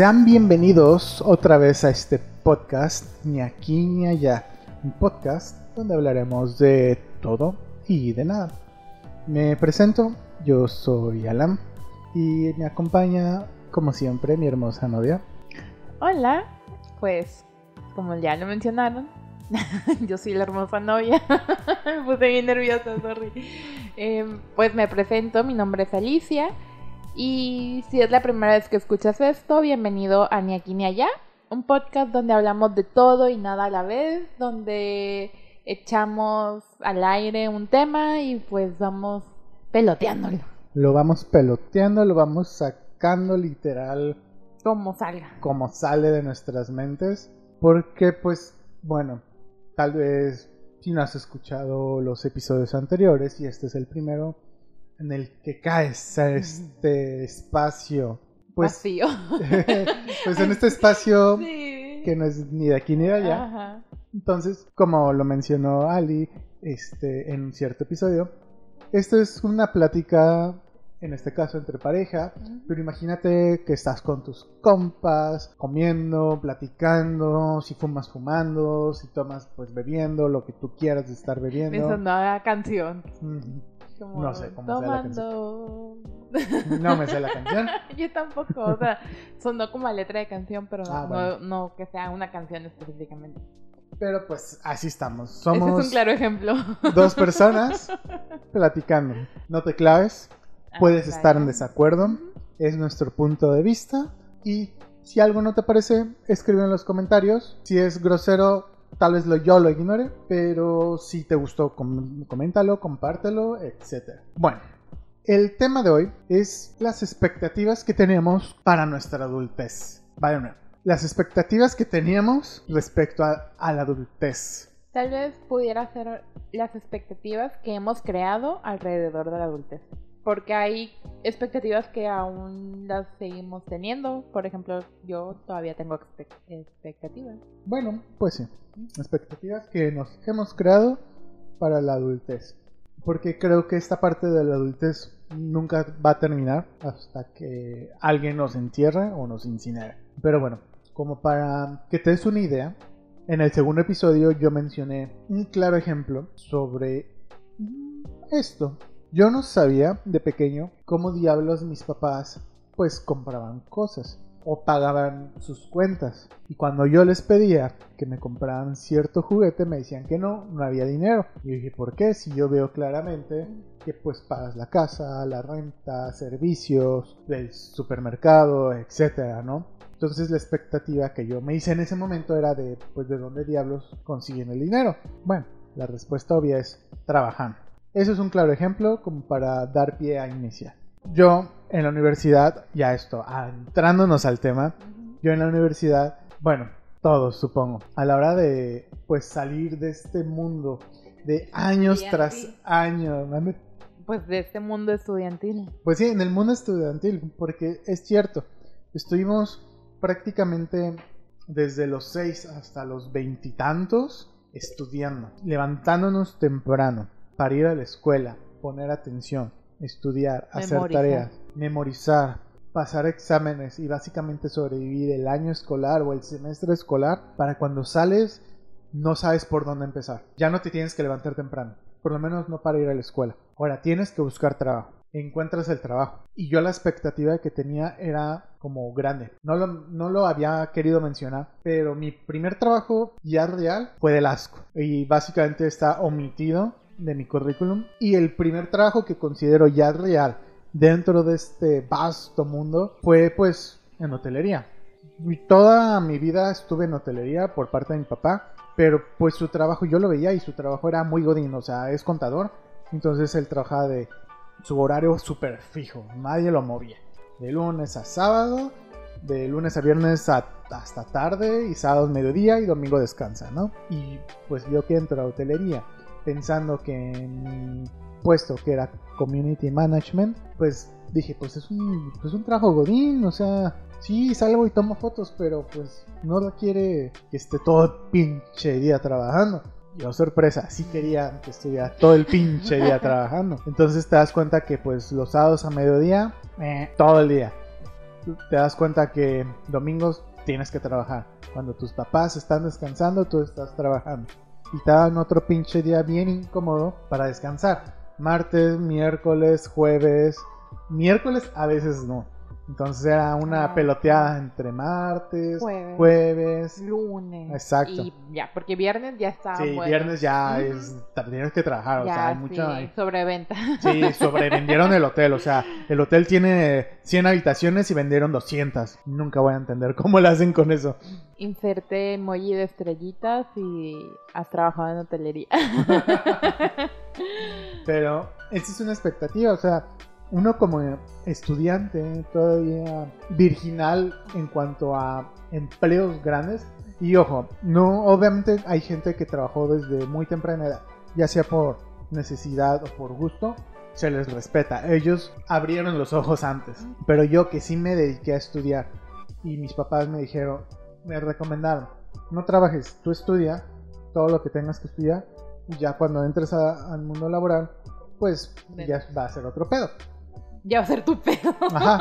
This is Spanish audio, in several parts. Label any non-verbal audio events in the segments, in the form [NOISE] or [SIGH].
Sean bienvenidos otra vez a este podcast, ni aquí ni allá. Un podcast donde hablaremos de todo y de nada. Me presento, yo soy Alan y me acompaña, como siempre, mi hermosa novia. Hola, pues como ya lo mencionaron, [LAUGHS] yo soy la hermosa novia. [LAUGHS] me puse bien nerviosa, sorry. Em, pues me presento, mi nombre es Alicia. Y si es la primera vez que escuchas esto, bienvenido a Ni aquí ni allá, un podcast donde hablamos de todo y nada a la vez, donde echamos al aire un tema y pues vamos peloteándolo. Lo vamos peloteando, lo vamos sacando literal. Como salga. Como sale de nuestras mentes. Porque pues, bueno, tal vez si no has escuchado los episodios anteriores y este es el primero en el que caes a este espacio. Pues, Vacío. [LAUGHS] pues en este [LAUGHS] espacio que no es ni de aquí ni de allá. Entonces, como lo mencionó Ali este, en un cierto episodio, esto es una plática, en este caso entre pareja, pero imagínate que estás con tus compas, comiendo, platicando, si fumas fumando, si tomas pues bebiendo, lo que tú quieras de estar bebiendo. Pensando a canción. No sé cómo tomando... la canción. No me sé la canción. [LAUGHS] Yo tampoco, o sea, sonó como la letra de canción, pero Ah, no, bueno. no que sea una canción específicamente. Pero pues así estamos. Ese Somos es un claro ejemplo. dos personas [LAUGHS] platicando. No te claves, puedes Ah, estar en desacuerdo, es nuestro punto de vista y si algo no te parece, escribe en los comentarios. Si es grosero, tal vez lo, yo lo ignore, pero si te gustó, com- coméntalo, compártelo, etc. Bueno, el tema de hoy es las expectativas que tenemos para nuestra adultez. Nuevo. Las expectativas que teníamos respecto a, a la adultez. Tal vez pudiera ser las expectativas que hemos creado alrededor de la adultez. Porque hay expectativas que aún las seguimos teniendo. Por ejemplo, yo todavía tengo expect- expectativas. Bueno, pues sí. Expectativas que nos hemos creado para la adultez. Porque creo que esta parte de la adultez nunca va a terminar hasta que alguien nos entierre o nos incinere. Pero bueno, como para que te des una idea, en el segundo episodio yo mencioné un claro ejemplo sobre esto. Yo no sabía de pequeño cómo diablos mis papás pues compraban cosas o pagaban sus cuentas. Y cuando yo les pedía que me compraran cierto juguete, me decían que no, no había dinero. Y yo dije, ¿por qué? Si yo veo claramente que pues pagas la casa, la renta, servicios, del supermercado, etcétera, ¿no? Entonces la expectativa que yo me hice en ese momento era de, pues, ¿de dónde diablos consiguen el dinero? Bueno, la respuesta obvia es trabajando. Eso es un claro ejemplo como para dar pie a iniciar. Yo en la universidad, ya esto, entrándonos al tema, yo en la universidad, bueno, todos supongo, a la hora de pues salir de este mundo de años tras años, Pues de este mundo estudiantil. pues sí, en el mundo estudiantil, porque es cierto, estuvimos prácticamente desde los 6 hasta los veintitantos estudiando, levantándonos temprano para ir a la escuela, poner atención, estudiar, hacer Memorizar. tareas, memorizar, pasar exámenes y básicamente sobrevivir el año escolar o el semestre escolar para cuando sales no sabes por dónde empezar. Ya no te tienes que levantar temprano, por lo menos no para ir a la escuela. Ahora tienes que buscar trabajo. Encuentras el trabajo. Y yo la expectativa que tenía era como grande. No lo, no lo había querido mencionar, pero mi primer trabajo ya real fue del asco. Y básicamente está omitido de mi currículum. Y el primer trabajo que considero ya real dentro de este vasto mundo fue pues en hotelería. Toda mi vida estuve en hotelería por parte de mi papá, pero pues su trabajo yo lo veía y su trabajo era muy godín, o sea, es contador, entonces él trabajaba de su horario súper fijo, nadie lo movía. De lunes a sábado, de lunes a viernes hasta tarde y sábado mediodía y domingo descansa, ¿no? Y pues yo que entro a hotelería pensando que mi puesto que era community management, pues dije, pues es un, pues un trabajo godín, o sea, sí salgo y tomo fotos, pero pues no requiere que esté todo el pinche día trabajando. Yo, sorpresa, sí quería que estuviera todo el pinche día [LAUGHS] trabajando. Entonces te das cuenta que pues los sábados a mediodía, eh, todo el día. te das cuenta que domingos tienes que trabajar. Cuando tus papás están descansando, tú estás trabajando. Y dan otro pinche día bien incómodo para descansar. Martes, miércoles, jueves. Miércoles a veces no. Entonces era una Ah. peloteada entre martes, Jueves. jueves. Lunes. Exacto. Y ya, porque viernes ya está. Sí, bueno. viernes ya es, tienes que trabajar, o sea, hay sí, mucho, hay- sobreventa. Sí, [LAUGHS] sobrevendieron el hotel. O sea, el hotel tiene 100 habitaciones y vendieron 200. Nunca voy a entender cómo lo hacen con eso. Inserte emoji de estrellitas y has trabajado en hotelería. [LAUGHS] Pero esa es una expectativa. O sea, uno como estudiante todavía virginal en cuanto a empleos grandes. Y ojo, no, obviamente hay gente que trabajó desde muy temprana edad, ya sea por necesidad o por gusto, se les respeta. Ellos abrieron los ojos antes. Pero yo que sí me dediqué a estudiar y mis papás me dijeron, me recomendaron, no trabajes, tú estudia todo lo que tengas que estudiar y ya cuando entres a- al mundo laboral, pues ya va a ser otro pedo. Ya va a ser tu pedo. Ajá.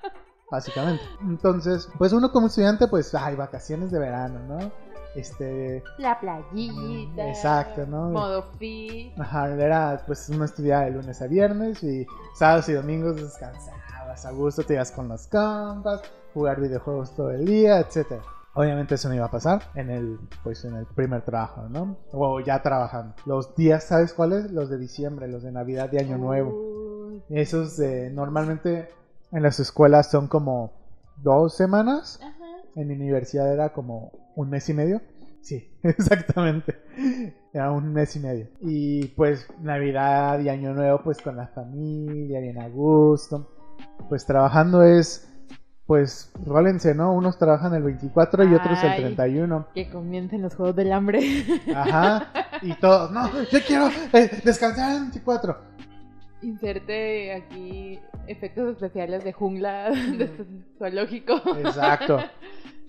[LAUGHS] Básicamente. Entonces, pues uno como estudiante, pues hay vacaciones de verano, ¿no? Este, La playita. Exacto, ¿no? Modo fit. Ajá, era pues uno estudiaba de lunes a viernes y sábados y domingos descansabas a gusto, te ibas con los compas, jugar videojuegos todo el día, etcétera. Obviamente eso no iba a pasar en el pues en el primer trabajo, ¿no? O ya trabajando. Los días, ¿sabes cuáles? Los de diciembre, los de Navidad y Año Nuevo. Esos de normalmente en las escuelas son como dos semanas. En mi universidad era como un mes y medio. Sí, [LAUGHS] exactamente. Era un mes y medio. Y pues Navidad y Año Nuevo pues con la familia, bien a gusto. Pues trabajando es, pues rólense, ¿no? Unos trabajan el 24 y otros el Ay. 31. Que comiencen los juegos del hambre. [LAUGHS] Ajá. Y todos, no, yo quiero eh, descansar el 24. Inserte aquí efectos especiales de jungla, [LAUGHS] de este zoológico. Exacto. [LAUGHS]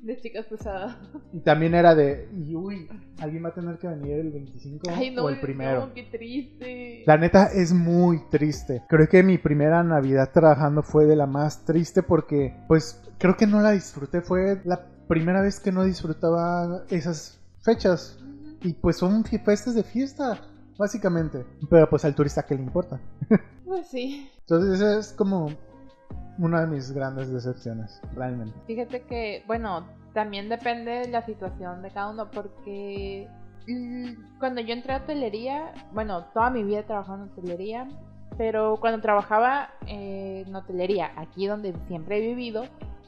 De chicas pesadas. Y también era de, y uy, alguien va a tener que venir el 25 Ay, no, o el primero. no, qué triste. La neta es muy triste. Creo que mi primera Navidad trabajando fue de la más triste porque, pues, creo que no la disfruté. Fue la primera vez que no disfrutaba esas fechas. Y pues son fiestas de fiesta, básicamente. Pero pues al turista, ¿qué le importa? [LAUGHS] Pues sí. Entonces es como una de mis grandes decepciones, realmente. Fíjate que, bueno, también depende de la situación de cada uno, porque cuando yo entré a hotelería, bueno, toda mi vida he trabajado en hotelería, pero cuando trabajaba eh, en hotelería, aquí donde siempre he vivido,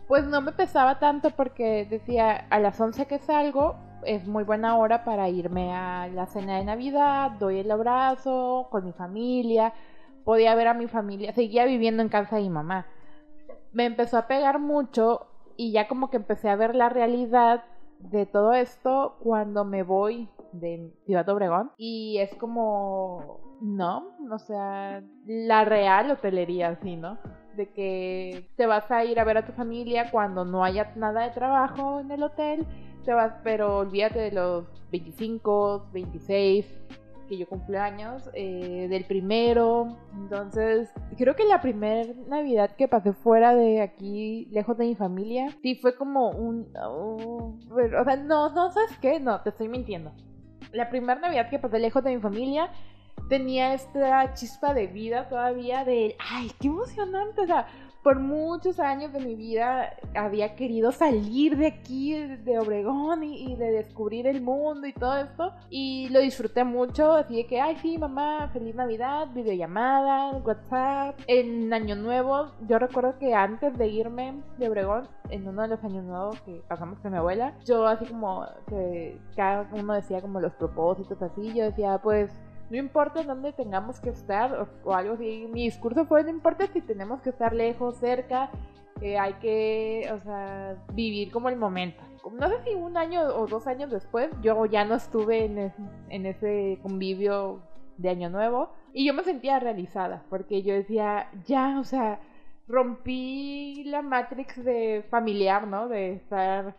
pues no me pesaba tanto porque decía, a las 11 que salgo, es muy buena hora para irme a la cena de Navidad, doy el abrazo con mi familia, podía ver a mi familia, seguía viviendo en casa de mi mamá me empezó a pegar mucho y ya como que empecé a ver la realidad de todo esto cuando me voy de Ciudad Obregón y es como no, o sea, la real hotelería así, ¿no? De que te vas a ir a ver a tu familia cuando no haya nada de trabajo en el hotel, te vas, pero olvídate de los 25, 26 que yo cumplo años, eh, del primero. Entonces, creo que la primera Navidad que pasé fuera de aquí, lejos de mi familia, sí fue como un... oh, pero, o sea, no, no, ¿sabes qué? No, te estoy mintiendo. La primera Navidad que pasé lejos de mi familia tenía esta chispa de vida todavía de, ay, qué emocionante, o sea, por muchos años de mi vida había querido salir de aquí, de Obregón, y, de descubrir el mundo y todo esto. Y lo disfruté mucho, así que, ay, sí, mamá, feliz Navidad, videollamada, WhatsApp. En Año Nuevo, yo recuerdo que antes de irme de Obregón, en uno de los Años Nuevos que pasamos con mi abuela, yo así como que cada uno decía como los propósitos así, yo decía, pues no importa dónde tengamos que estar o, o algo así. Mi discurso fue, no importa si tenemos que estar lejos, cerca, eh, hay que, o sea, vivir como el momento. No sé si un año o dos años después, yo ya no estuve en, en ese convivio de Año Nuevo y yo me sentía realizada porque yo decía, ya, o sea, rompí la matrix de familiar, ¿no? De estar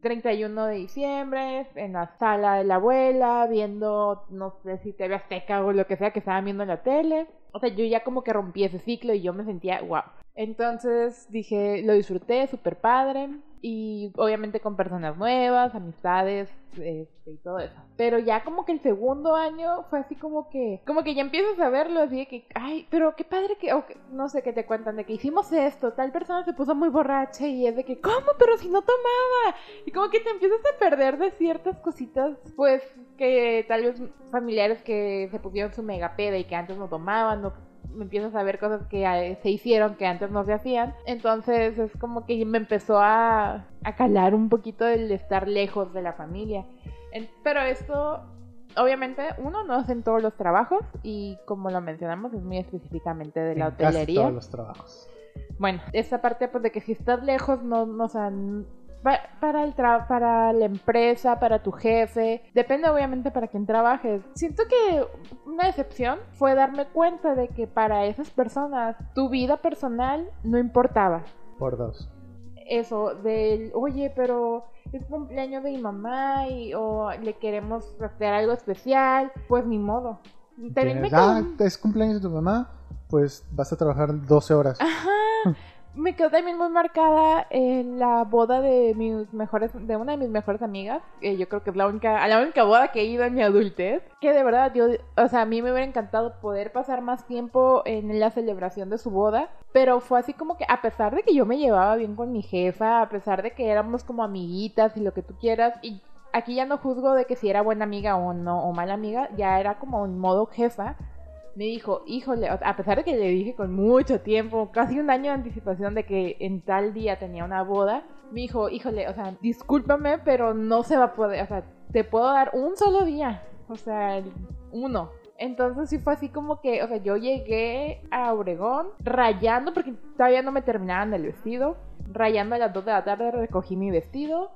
31 de diciembre, en la sala de la abuela, viendo, no sé si TV Azteca o lo que sea que estaban viendo en la tele. O sea, yo ya como que rompí ese ciclo y yo me sentía, wow. Entonces dije, lo disfruté, súper padre. Y obviamente con personas nuevas, amistades este, y todo eso. Pero ya como que el segundo año fue así como que, como que ya empiezas a verlo así de que, ay, pero qué padre que, o que- no sé qué te cuentan, de que hicimos esto, tal persona se puso muy borracha y es de que, ¿cómo? Pero si no tomaba. Y como que te empiezas a perder de ciertas cositas, pues que tal vez familiares que se pusieron su mega peda y que antes no tomaban, no empiezas a ver cosas que eh, se hicieron que antes no se hacían. Entonces es como que me empezó a, a calar un poquito el estar lejos de la familia. Pero esto, obviamente, uno no hace en todos los trabajos y como lo mencionamos es muy específicamente de la En casi hotelería. todos los trabajos. Bueno, esta parte pues de que si estás lejos, no, no o sea, pa- para el tra- para la empresa, para tu jefe, depende obviamente para quien trabajes. Siento que una decepción fue darme cuenta de que para esas personas tu vida personal no importaba. Por dos. Eso del, oye, pero es cumpleaños de mi mamá y o le queremos hacer algo especial, pues ni modo. También me ah, es cumpleaños de tu mamá, pues vas a trabajar 12 horas. Ajá. [LAUGHS] Me quedó también muy marcada en la boda de mis mejores, de una de mis mejores amigas. yo creo que es la única, la única boda que he ido en mi adultez. Que de verdad, yo, o sea, a mí me hubiera encantado poder pasar más tiempo en la celebración de su boda. Pero fue así como que, a pesar de que yo me llevaba bien con mi jefa, a pesar de que éramos como amiguitas y lo que tú quieras, y aquí ya no juzgo de que si era buena amiga o no, o mala amiga, ya era como en modo jefa me dijo, híjole, a pesar de que le dije con mucho tiempo, casi un año de anticipación de que en tal día tenía una boda, me dijo, híjole, o sea, discúlpame, pero no se va a poder, o sea, te puedo dar un solo día, o sea, uno. Entonces sí fue así como que, o sea, yo llegué a Obregón rayando, porque todavía no me terminaban el vestido, rayando a las 2 de la tarde recogí mi vestido,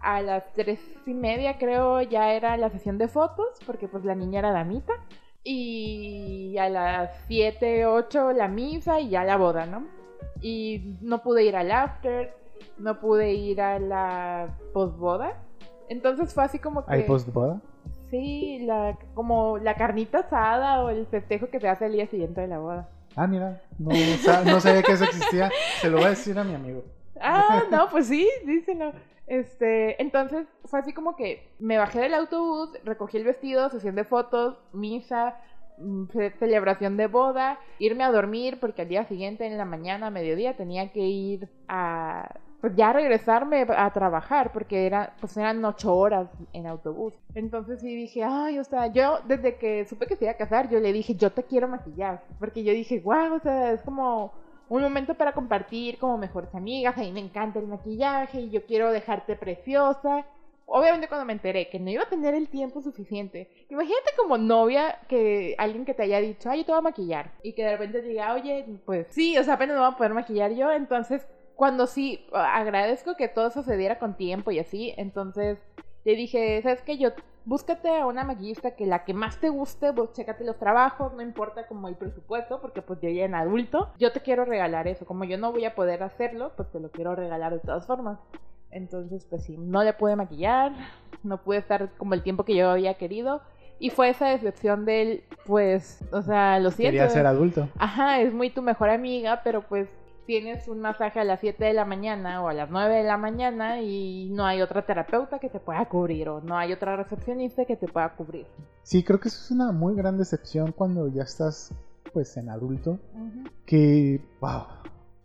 a las tres y media creo ya era la sesión de fotos, porque pues la niña era damita. Y a las 7, 8 la misa y ya la boda, ¿no? Y no pude ir al after, no pude ir a la posboda. Entonces fue así como que... ¿Hay postboda? Sí, la, como la carnita asada o el festejo que se hace el día siguiente de la boda. Ah, mira, no, no sabía que eso existía. Se lo voy a decir a mi amigo. Ah, no, pues sí, díselo. Este, entonces fue así como que me bajé del autobús, recogí el vestido, sesión de fotos, misa, mm, ce- celebración de boda, irme a dormir porque al día siguiente en la mañana, a mediodía, tenía que ir a pues ya regresarme a trabajar porque era pues eran ocho horas en autobús. Entonces sí dije, ay, o sea, yo desde que supe que se iba a casar, yo le dije, yo te quiero maquillar, porque yo dije, wow, o sea, es como un momento para compartir como mejores amigas, a mí me encanta el maquillaje y yo quiero dejarte preciosa. Obviamente cuando me enteré que no iba a tener el tiempo suficiente, imagínate como novia que alguien que te haya dicho, ay, yo te voy a maquillar y que de repente diga, oye, pues sí, o sea, apenas me voy a poder maquillar yo, entonces cuando sí, agradezco que todo eso se diera con tiempo y así, entonces le dije, ¿sabes qué? Yo, búscate a una maquillista que la que más te guste, vos chécate los trabajos, no importa como el presupuesto, porque pues yo ya en adulto, yo te quiero regalar eso, como yo no voy a poder hacerlo, pues te lo quiero regalar de todas formas. Entonces, pues sí, no le pude maquillar, no pude estar como el tiempo que yo había querido. Y fue esa decepción del, pues, o sea, lo siento. Quería ser adulto. Ajá, es muy tu mejor amiga, pero pues tienes un masaje a las 7 de la mañana o a las 9 de la mañana y no hay otra terapeuta que te pueda cubrir o no hay otra recepcionista que te pueda cubrir. Sí, creo que eso es una muy gran decepción cuando ya estás, pues, en adulto. Que, wow,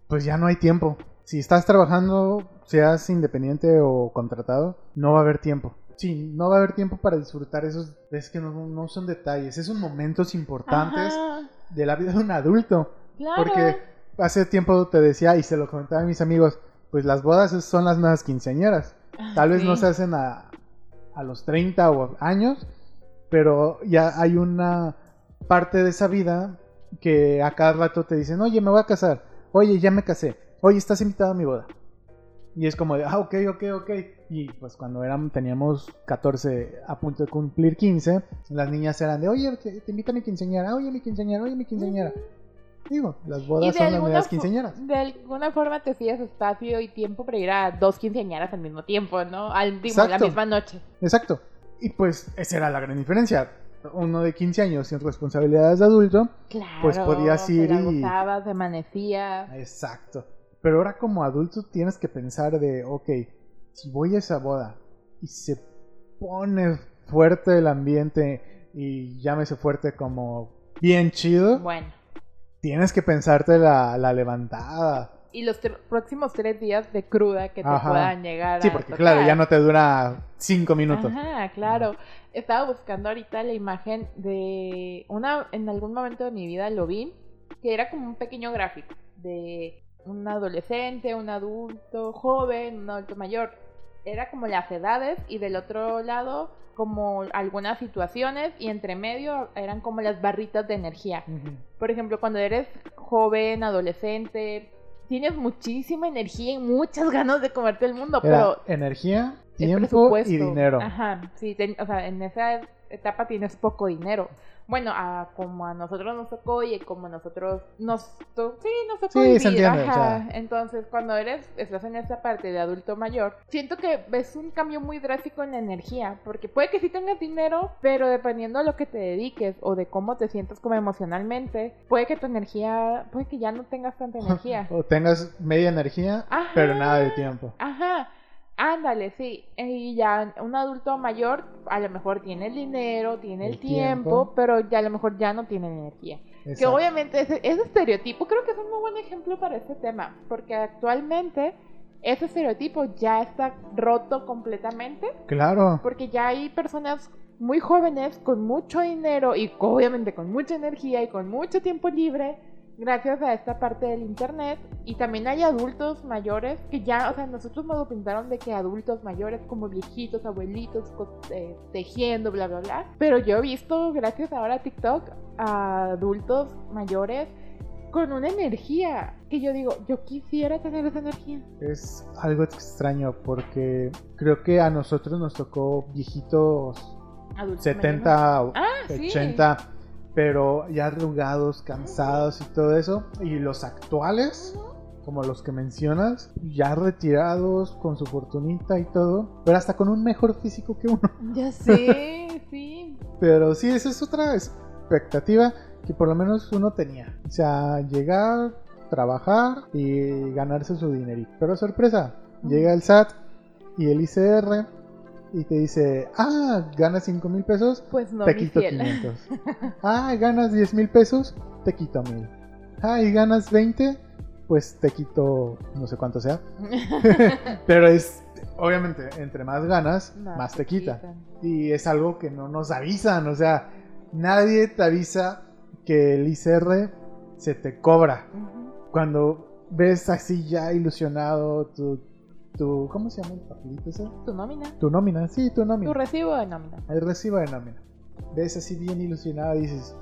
pues ya no hay tiempo. Si estás trabajando, seas independiente o contratado, no va a haber tiempo. Sí, no va a haber tiempo para disfrutar esos. Es que no, no son detalles, esos momentos importantes Ajá, de la vida de un adulto. claro. Porque hace tiempo te decía y se lo comentaba a mis amigos, pues las bodas son las nuevas quinceañeras. Tal vez Sí. no se hacen a, a los 30 o años, pero ya hay una parte de esa vida que a cada rato te dicen, oye, me voy a casar, oye, ya me casé, oye, estás invitado a mi boda. Y es como de, ah, ok, ok, ok. Y pues cuando eran, teníamos 14 a punto de cumplir 15, las niñas eran de, oye, te, te invito a mi quinceañera, oye, mi quinceañera, oye, mi quinceañera. Digo, las bodas son las nuevas quinceañeras. de alguna forma te hacías espacio y tiempo para ir a dos quinceañeras al mismo tiempo, ¿no? Al, digo, la misma noche. Exacto. Y pues esa era la gran diferencia. Uno de 15 años sin responsabilidades de adulto. Claro. Pues podías ir y- gozabas, amanecía. Exacto. Pero ahora como adulto tienes que pensar de, ok, si voy a esa boda y se pone fuerte el ambiente y llámese fuerte como bien chido, Bueno. Tienes que pensarte la, la levantada. Y los próximos tres días de cruda que te Ajá. puedan llegar Sí, a porque tocar. claro, ya no te dura 5 minutos. Ajá, claro. Estaba buscando ahorita la imagen de una, en algún momento de mi vida lo vi, que era como un pequeño gráfico de un adolescente, un adulto joven, un adulto mayor. Era como las edades y del otro lado como algunas situaciones y entre medio eran como las barritas de energía. Por ejemplo, cuando eres joven, adolescente, tienes muchísima energía y muchas [LAUGHS] ganas de comerte el mundo, Era pero energía, tiempo y dinero. Ajá, sí, ten- o sea, en esa etapa tienes poco dinero. Bueno, a, como a nosotros nos tocó y como a nosotros nos to- sí, nos tocó Sí, vivir, se entiende, ajá. Entonces, cuando eres estás en esa parte de adulto mayor, siento que ves un cambio muy drástico en la energía, porque puede que sí tengas dinero, pero dependiendo de lo que te dediques o de cómo te sientas como emocionalmente, puede que tu energía, puede que ya no tengas tanta [LAUGHS] energía. O tengas media energía, Ajá. pero nada de tiempo. Ajá, ándale, sí. Y ya un adulto mayor a lo mejor tiene el dinero, tiene el, El tiempo, tiempo. pero ya a lo mejor ya no tiene energía. Que obviamente ese, ese estereotipo creo que es un muy buen ejemplo para este tema, porque actualmente ese estereotipo ya está roto completamente, Claro. porque ya hay personas muy jóvenes con mucho dinero y obviamente con mucha energía y con mucho tiempo libre gracias a esta parte del internet y también hay adultos mayores que ya, o sea, nosotros nos lo pintaron de que adultos mayores como viejitos, abuelitos, eh, tejiendo, bla, bla, bla. Pero yo he visto, gracias ahora a TikTok, a adultos mayores con una energía que yo digo, yo quisiera tener esa energía. Es algo extraño porque creo que a nosotros nos tocó viejitos Adultos mayores. 70, Ah, sí. 80, pero ya arrugados, cansados y todo eso. Y los actuales, como los que mencionas, ya retirados con su fortunita y todo, pero hasta con un mejor físico que uno. [LAUGHS] Ya sé, [LAUGHS] sí. Pero sí, esa es otra expectativa que por lo menos uno tenía. O sea, llegar, trabajar y ganarse su dinerito. Pero sorpresa, llega el SAT y el ICR y te dice, ah, ganas 5 mil pesos, Pues no, te quito fiel. 500. [LAUGHS] ah, ganas 10 mil pesos, te quito 1000. Ah, y ganas 20, pues te quito no sé cuánto sea. [LAUGHS] Pero es, obviamente, entre más ganas, No, más te quita. Y es algo que no nos avisan, o sea, nadie te avisa que el ICR se te cobra. Cuando ves así ya ilusionado tu, tu ¿cómo se llama el papelito ese? Tu nómina. Tu nómina, sí, tu Tu nómina. recibo de nómina. El recibo de nómina. Ves así bien ilusionado y dices,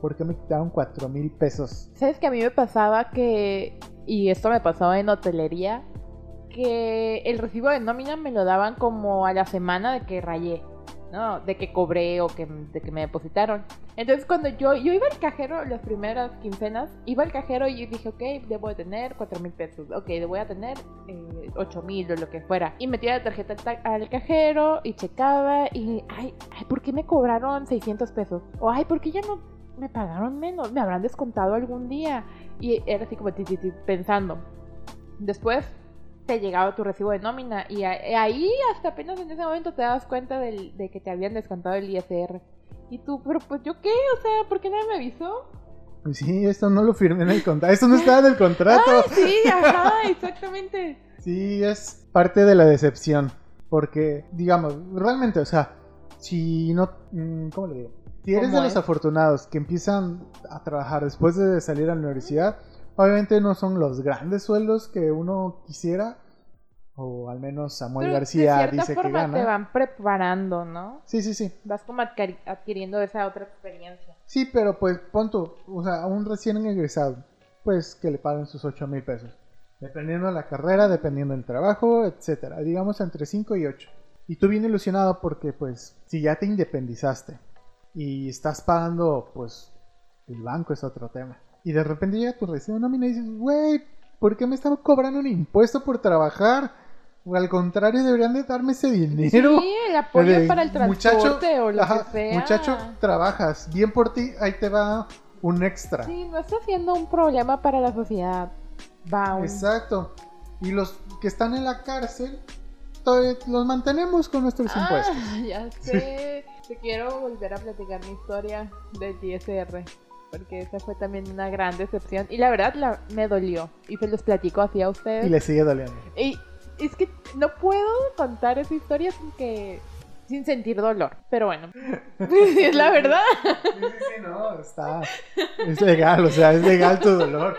¿por qué me quitaron cuatro mil pesos? ¿Sabes que a mí me pasaba que, y esto me pasó en hotelería, que el recibo de nómina me lo daban como a la semana de que rayé, ¿no? De que cobré o que, de que me depositaron. Entonces cuando yo, yo iba al cajero, las primeras quincenas, iba al cajero y dije, ok, debo de tener cuatro mil pesos, ok, debo de tener eh, ocho mil o lo que fuera. Y metía la tarjeta al, cajero y checaba y, ay, ay, ¿por qué me cobraron 600 pesos? O, ay, ¿por qué ya no me pagaron menos? ¿Me habrán descontado algún día? Y era así como pensando. Después te llegaba tu recibo de nómina y a- ahí hasta apenas en ese momento te das cuenta del- de que te habían descontado el ISR. Y tú, pero pues yo qué, o sea, ¿por qué nadie me avisó? Pues sí, esto no lo firmé en el contrato. Esto no estaba en el contrato. [LAUGHS] Sí, ajá, exactamente. Sí, es parte de la decepción. Porque, digamos, realmente, o sea, si no. mm, ¿Cómo le digo? Si eres ¿Cómo de los afortunados que empiezan a trabajar después de salir a la universidad, obviamente no son los grandes sueldos que uno quisiera. O al menos Samuel Pero García de dice que forma te gana. van preparando, ¿no? Sí, sí, sí. Vas como adquiri- adquiriendo esa otra experiencia. Sí, pero pues punto, o sea, a un recién egresado, pues que le paguen sus 8 mil pesos. Dependiendo de la carrera, dependiendo del trabajo, etcétera. Digamos entre 5 y 8. Y tú bien ilusionado porque pues si ya te independizaste y estás pagando pues el banco es otro tema. Y de repente llega tu recibo de nómina y dices, güey, ¿por qué me están cobrando un impuesto por trabajar? O al contrario, deberían de darme ese dinero. Sí, el apoyo De, para el transporte o lo ajá, que sea. Muchacho, trabajas, bien por ti, ahí te va un extra. Sí, no está siendo un problema para la sociedad. Va un... Exacto. Y los que están en la cárcel, los mantenemos con nuestros Ah, impuestos. ya [LAUGHS] sé. Te quiero volver a platicar mi historia del ISR. Porque esa fue también una gran decepción. Y la verdad la, me dolió. Y se los platico así a ustedes. Y le sigue doliendo. Y es que no puedo contar esa historia sin que. sin sentir dolor. Pero bueno. [LAUGHS] es la verdad. Sí, sí, sí, no, está. Es legal, o sea, es legal tu dolor.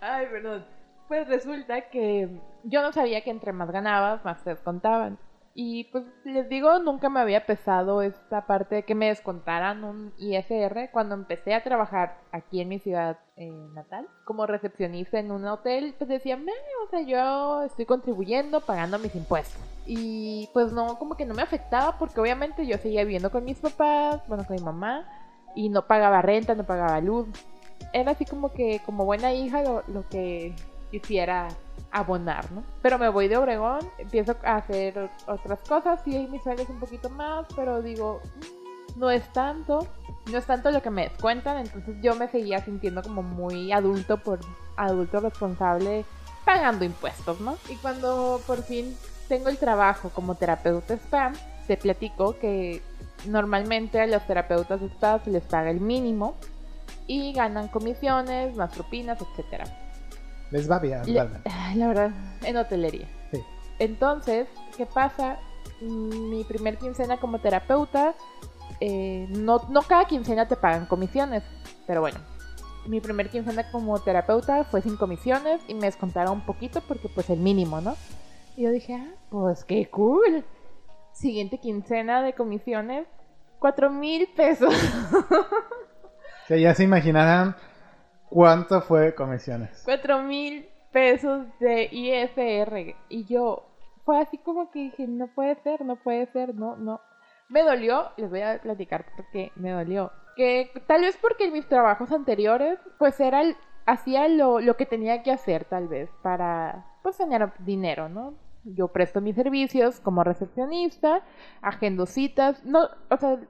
Ay, perdón. Pues resulta que yo no sabía que entre más ganabas, más te descontaban. Y pues les digo, nunca me había pesado esta parte de que me descontaran un ISR cuando empecé a trabajar aquí en mi ciudad eh, natal como recepcionista en un hotel. Pues decía, "Meh, o sea, yo estoy contribuyendo, pagando mis impuestos. Y pues no, como que no me afectaba porque obviamente yo seguía viviendo con mis papás, bueno, con mi mamá, y no pagaba renta, no pagaba luz. Era así como que, como buena hija, lo, lo que quisiera abonar, ¿no? Pero me voy de Obregón, empiezo a hacer otras cosas, sí, mi sueldo es un poquito más, pero digo, "Mm, no es tanto, no es tanto lo que me descuentan, entonces yo me seguía sintiendo como muy adulto por adulto responsable pagando impuestos, ¿no? Y cuando por fin tengo el trabajo como terapeuta spam, te platico que normalmente a los terapeutas de se les paga el mínimo y ganan comisiones, más propinas, etcétera. Les va bien, La verdad, en hotelería. Sí. Entonces, ¿qué pasa? Mi primer quincena como terapeuta, eh, no, no cada quincena te pagan comisiones, pero bueno. Mi primer quincena como terapeuta fue sin comisiones y me descontaron un poquito porque pues el mínimo, ¿no? Y yo dije, ah, pues qué cool. Siguiente quincena de comisiones, cuatro mil pesos. Que ya se imaginarán cuánto fue de comisiones. Cuatro mil pesos de ISR. Y yo, fue así como que dije, no puede ser, no puede ser, no, no. Me dolió, les voy a platicar porque me dolió. Que tal vez porque en mis trabajos anteriores, pues era hacía lo, lo que tenía que hacer tal vez para, pues, ganar dinero, ¿no? Yo presto mis servicios como recepcionista, agendo citas, no, o sea,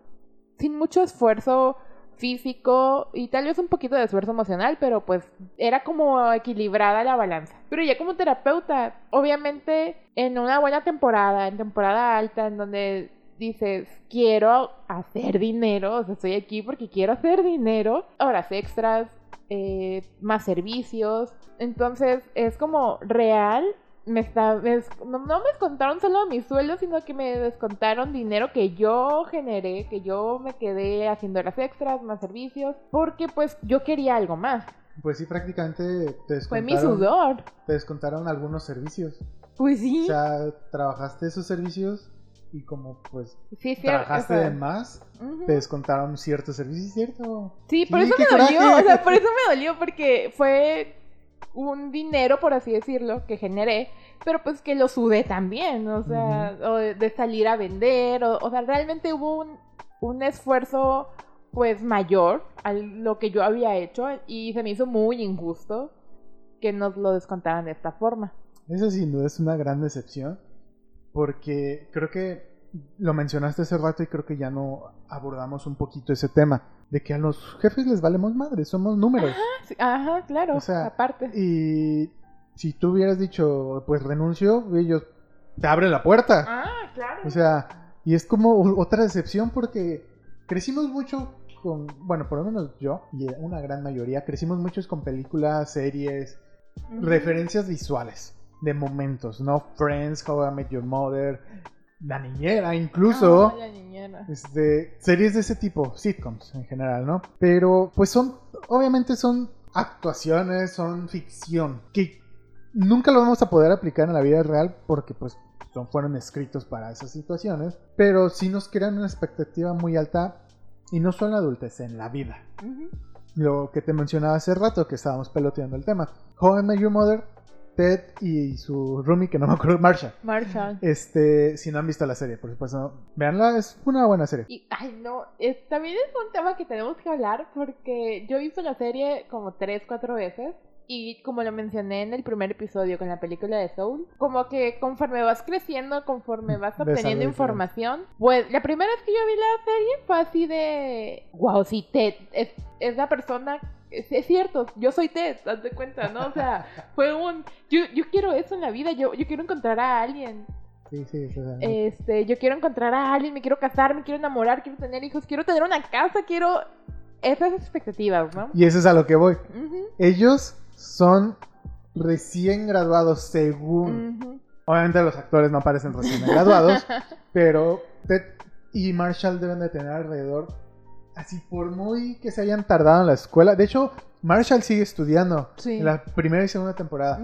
sin mucho esfuerzo físico y tal vez un poquito de esfuerzo emocional, pero pues era como equilibrada la balanza. Pero ya como terapeuta, obviamente en una buena temporada, en temporada alta, en donde dices, quiero hacer dinero, o sea, estoy aquí porque quiero hacer dinero, horas extras, eh, más servicios, entonces es como real. Me está, me no, no me descontaron solo mi sueldo, sino que me descontaron dinero que yo generé, que yo me quedé haciendo horas extras, más servicios, porque pues yo quería algo más. Pues sí, prácticamente te Fue mi descontaron, sudor. te descontaron algunos servicios. Pues sí. O sea, trabajaste esos servicios y como pues sí, sí. trabajaste o sea, de más, te descontaron ciertos servicios, ¿cierto? Sí, por Sí, eso me dolió, o sea, por eso me dolió, porque fue un dinero, por así decirlo, que generé, pero pues que lo sudé también, o sea, o de, de salir a vender, o, o sea, realmente hubo un, un esfuerzo pues mayor a lo que yo había hecho y se me hizo muy injusto que nos lo descontaran de esta forma. Eso sin duda es una gran decepción porque creo que lo mencionaste hace rato y creo que ya no abordamos un poquito ese tema de que a los jefes les valemos madre, somos números. Sí, Ajá, claro, O sea, aparte. Y si tú hubieras dicho, pues renuncio, ellos te abren la puerta. Ah, claro. O sea, y es como otra decepción porque crecimos mucho con, bueno, por lo menos yo y una gran mayoría, crecimos muchos con películas, series, referencias visuales de momentos, ¿no? Friends, How I Met Your Mother, La Niñera incluso. Ah, la niñera. Este, series de ese tipo, sitcoms en general, ¿no? Pero pues son, obviamente son actuaciones, son ficción, que nunca lo vamos a poder aplicar en la vida real porque pues son, fueron escritos para esas situaciones, pero sí nos crean una expectativa muy alta y no solo en la adultez, en la vida. Ujú. Lo que te mencionaba hace rato que estábamos peloteando el tema. I Met Your Mother Ted y su roomie, que no me acuerdo, Marshall. Marshall. Este, si no han visto la serie, por supuesto, veanla, es una buena serie. Y, ay, no, es- también es un tema que tenemos que hablar porque yo he visto la serie como tres, cuatro veces. Y como lo mencioné en el primer episodio con la película de Soul, como que conforme vas creciendo, conforme vas obteniendo información, pues la primera vez que yo vi la serie fue así de, wow, sí, Ted es, es la persona, es, cierto, yo soy Ted, haz de cuenta, ¿no? O sea, [LAUGHS] fue un, yo, yo quiero eso en la vida, yo, yo quiero encontrar a alguien Sí, sí, sea, este, yo quiero encontrar a alguien, me quiero casar, me quiero enamorar, quiero tener hijos, quiero tener una casa, quiero esas expectativas, ¿no? Y eso es a lo que voy. Ellos son recién graduados según... Obviamente los actores no parecen recién graduados, [LAUGHS] pero Ted y Marshall deben de tener alrededor, así por muy que se hayan tardado en la escuela. De hecho, Marshall sigue estudiando Sí. en la primera y segunda temporada.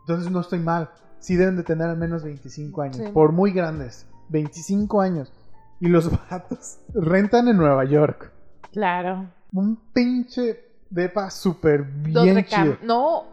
Entonces no estoy mal. Sí deben de tener al menos 25 años, Sí. por muy grandes. 25 años. Y los [LAUGHS] vatos rentan en Nueva York. Claro. Un pinche depa súper bien chido. No,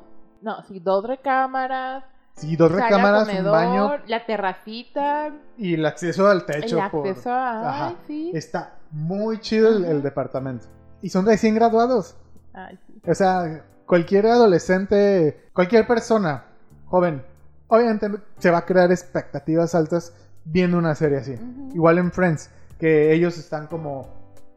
no, sí, dos recámaras, Sí, dos recámaras, un baño la terracita, y el acceso al techo. el por- acceso a... Ajá. Ay, sí. Está muy chido el, departamento. Y son recién graduados. Ay, sí. O sea, cualquier adolescente, cualquier persona joven, obviamente se va a crear expectativas altas viendo una serie así. Igual en Friends, que ellos están como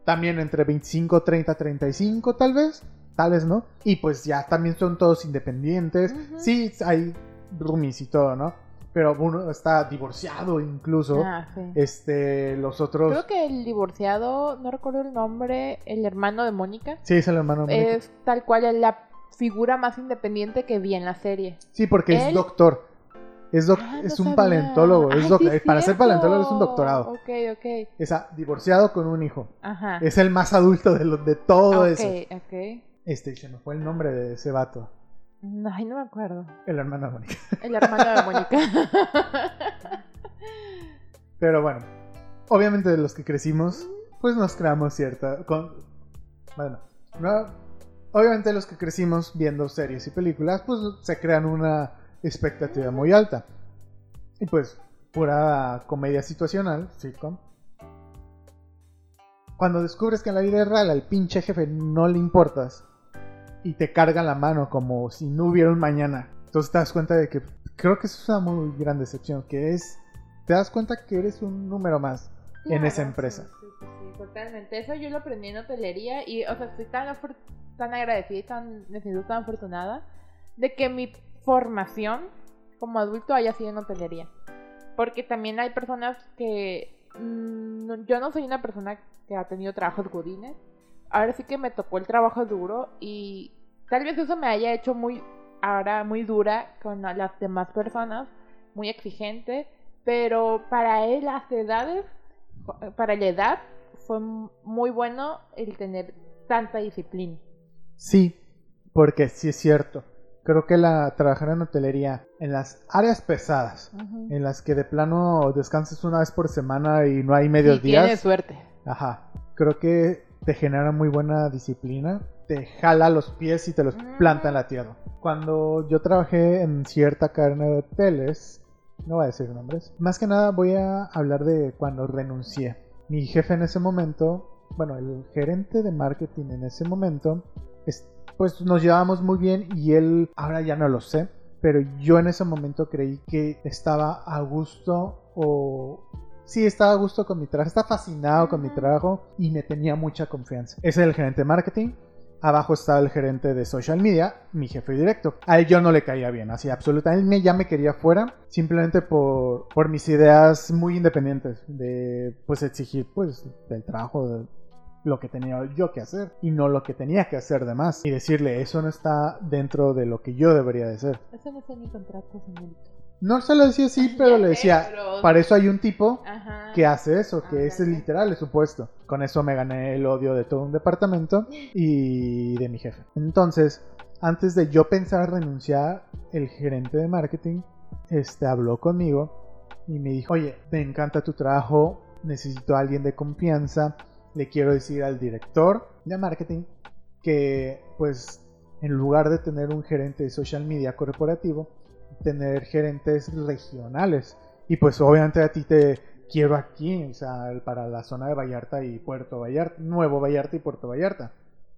también entre 25, 30, 35 tal vez, tal vez no. Y pues ya también son todos independientes. Sí, hay roomies y todo, ¿no? Pero uno está divorciado incluso. Ah, sí. Este, los otros... Creo que el divorciado, no recuerdo el nombre, el hermano de Mónica, Sí, es el hermano. de Mónica. es tal cual es la figura más independiente que vi en la serie. Sí, porque es doctor. Es, doc- Ah, no es un sabía. paleontólogo. Es Ay, doc- sí eh, para ser paleontólogo es un doctorado. Ok, ok. Está divorciado con un hijo. Ajá. Es el más adulto de, lo- de todo Ah, ok, ok. Este, se me fue el nombre de ese vato. No, Ay, no me acuerdo. El hermano de Mónica. El hermano de Mónica. [LAUGHS] Pero bueno, obviamente de los que crecimos, pues nos creamos cierta. Con, bueno, no, obviamente los que crecimos viendo series y películas, pues se crean una expectativa muy alta. Y pues, pura comedia situacional, sitcom. Cuando descubres que en la vida real al pinche jefe no le importas y te cargan la mano como si no hubiera un mañana, entonces te das cuenta de que creo que eso es una muy gran decepción, que es te das cuenta que eres un número más en esa empresa. Sí, sí, totalmente. Eso yo lo aprendí en hotelería y, o sea, estoy tan, tan agradecida y tan, me siento tan afortunada de que mi formación como adulto haya sido en hotelería. Porque también hay personas que... mm, yo no soy una persona que ha tenido trabajos godines. Ahora sí que me tocó el trabajo duro y tal vez eso me haya hecho muy, ahora muy dura con la- las demás personas, muy exigente, pero para él las edades, para la edad, fue muy bueno el tener tanta disciplina. Sí, porque sí es cierto. Creo que la trabajar en hotelería, en las áreas pesadas, en las que de plano descansas una vez por semana y no hay medios Sí, tienes días, suerte. ajá, creo que te genera muy buena disciplina, te jala los pies y te los Mm. planta en la tierra. Cuando yo trabajé en cierta cadena de hoteles, no voy a decir nombres, más que nada voy a hablar de cuando renuncié. Mi jefe en ese momento, bueno, el gerente de marketing en ese momento, es- pues nos llevábamos muy bien y él, ahora ya no lo sé, pero yo en ese momento creí que estaba a gusto o... Sí, estaba a gusto con mi trabajo, estaba fascinado con mi trabajo y me tenía mucha confianza. Ese es el gerente de marketing. Abajo estaba el gerente de social media, mi jefe directo. A él yo no le caía bien, así absolutamente. Ya me quería fuera, simplemente por, por mis ideas muy independientes de pues exigir pues del trabajo, de lo que tenía yo que hacer y no lo que tenía que hacer de más. Y decirle, eso no está dentro de lo que yo debería de ser. Eso no está en mi contrato, señorita. No se lo decía así, pero le decía, pero- para eso hay un tipo Ajá. que hace eso, que es Ándale. literal, es su puesto. Con eso me gané el odio de todo un departamento y de mi jefe. Entonces, antes de yo pensar renunciar, el gerente de marketing este, habló conmigo y me dijo, oye, me encanta tu trabajo, necesito a alguien de confianza, le quiero decir al director de marketing que pues en lugar de tener un gerente de social media corporativo, tener gerentes regionales. Y pues obviamente a ti te quiero aquí, o sea, para la zona de Vallarta y Puerto Vallarta, Nuevo Vallarta y Puerto Vallarta.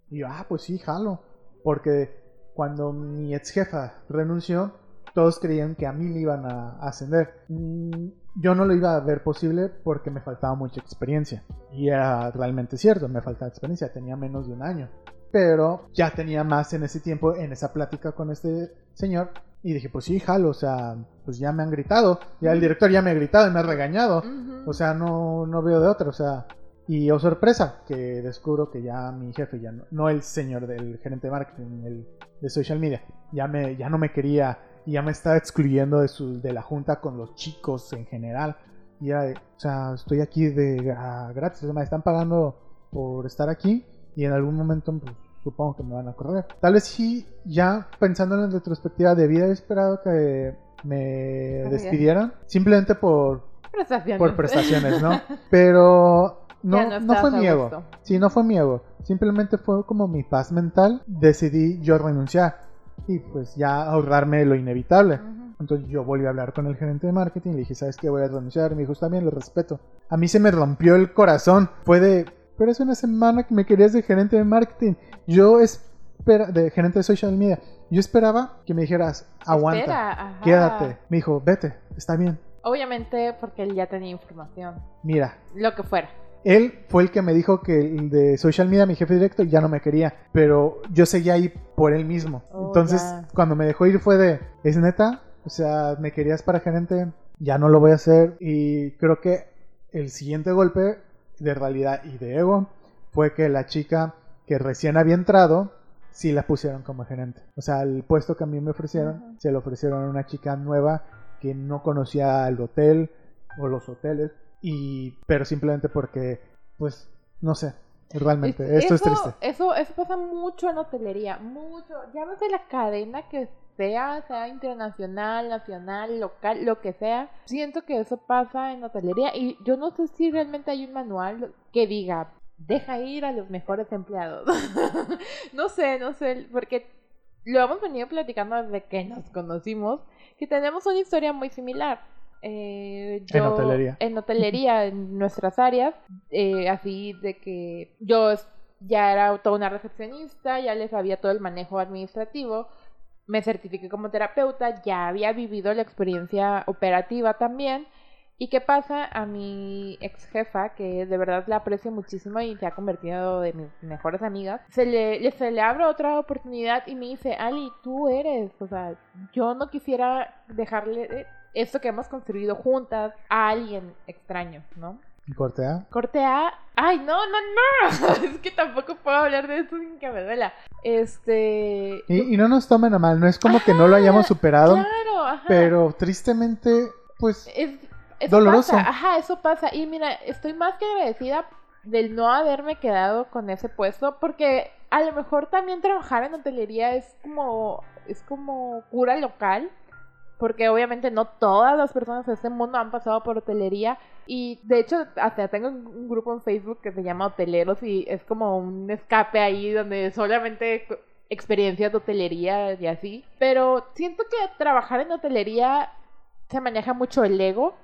Y yo, ah, pues sí, jalo. Porque cuando mi ex jefa renunció, todos creían que a mí me iban a ascender. Mm, yo no lo iba a ver posible porque me faltaba mucha experiencia. Y era realmente cierto, me faltaba experiencia, tenía menos de un año. Pero ya tenía más en ese tiempo, en esa plática con este señor. Y dije, pues sí, jalo, o sea, pues ya me han gritado. Ya el director ya me ha gritado y me ha regañado. O sea, no, no veo de otra, o sea. Y oh sorpresa, que descubro que ya mi jefe, ya no, no el señor del gerente de marketing, el de social media, ya, me, ya no me quería y ya me estaba excluyendo de, su, de la junta con los chicos en general. Y ya, o sea, estoy aquí de gratis, o sea, me están pagando por estar aquí y en algún momento pues, supongo que me van a correr. Tal vez sí, ya pensando en retrospectiva, debía haber esperado que me despidieran simplemente por prestaciones, por prestaciones ¿no? [LAUGHS] Pero no, no, fue mi ego. Sí, no fue mi ego. Simplemente fue como mi paz mental. Decidí yo renunciar y pues ya ahorrarme lo inevitable. Entonces yo volví a hablar con el gerente de marketing y le dije, ¿sabes qué? Voy a renunciar. Y me dijo, está bien, lo respeto. A mí se me rompió el corazón. Fue de, pero es una semana que me querías de gerente de marketing. Yo espera, de gerente de social media. Yo esperaba que me dijeras, aguanta, quédate. Me dijo, vete, está bien. Obviamente porque él ya tenía información. Mira. Lo que fuera. Él fue el que me dijo que el de social media, mi jefe directo, ya no me quería. Pero yo seguía ahí por él mismo. Oh, Entonces, cuando me dejó ir fue de, ¿es neta? O sea, me querías para gerente, ya no lo voy a hacer. Y creo que el siguiente golpe de realidad y de ego fue que la chica que recién había entrado, sí la pusieron como gerente. O sea, el puesto que a mí me ofrecieron, se lo ofrecieron a una chica nueva que no conocía el hotel o los hoteles y pero simplemente porque pues no sé realmente esto es triste eso eso pasa mucho en hotelería mucho sé la cadena que sea sea internacional nacional local lo que sea siento que eso pasa en hotelería y yo no sé si realmente hay un manual que diga deja ir a los mejores empleados [LAUGHS] no sé no sé porque lo hemos venido platicando desde que nos conocimos que tenemos una historia muy similar. Eh, en hotelería. En hotelería, en nuestras áreas, eh, así de que yo ya era toda una recepcionista, ya les había todo el manejo administrativo, me certifiqué como terapeuta, ya había vivido la experiencia operativa también. ¿Y qué pasa? A mi ex jefa, que de verdad la aprecio muchísimo y se ha convertido de mis mejores amigas, se le, se le abre otra oportunidad y me dice, Ali, tú eres, o sea, yo no quisiera dejarle esto que hemos construido juntas a alguien extraño, ¿no? ¿Cortea? Cortea. Ay, no, no, no. [LAUGHS] es que tampoco puedo hablar de esto sin que me duela. Este. Y, no nos tomen a mal, no es como que no lo hayamos superado. Claro, ajá. Pero tristemente, pues. Es, doloroso. Ajá, eso pasa. Y mira, estoy más que agradecida del no haberme quedado con ese puesto porque a lo mejor también trabajar en hotelería es como es como cura local porque obviamente no todas las personas de este mundo han pasado por hotelería. Y de hecho hasta tengo un grupo en Facebook que se llama Hoteleros y es como un escape ahí donde solamente experiencias de hotelería y así, pero siento que trabajar en hotelería se maneja mucho el ego.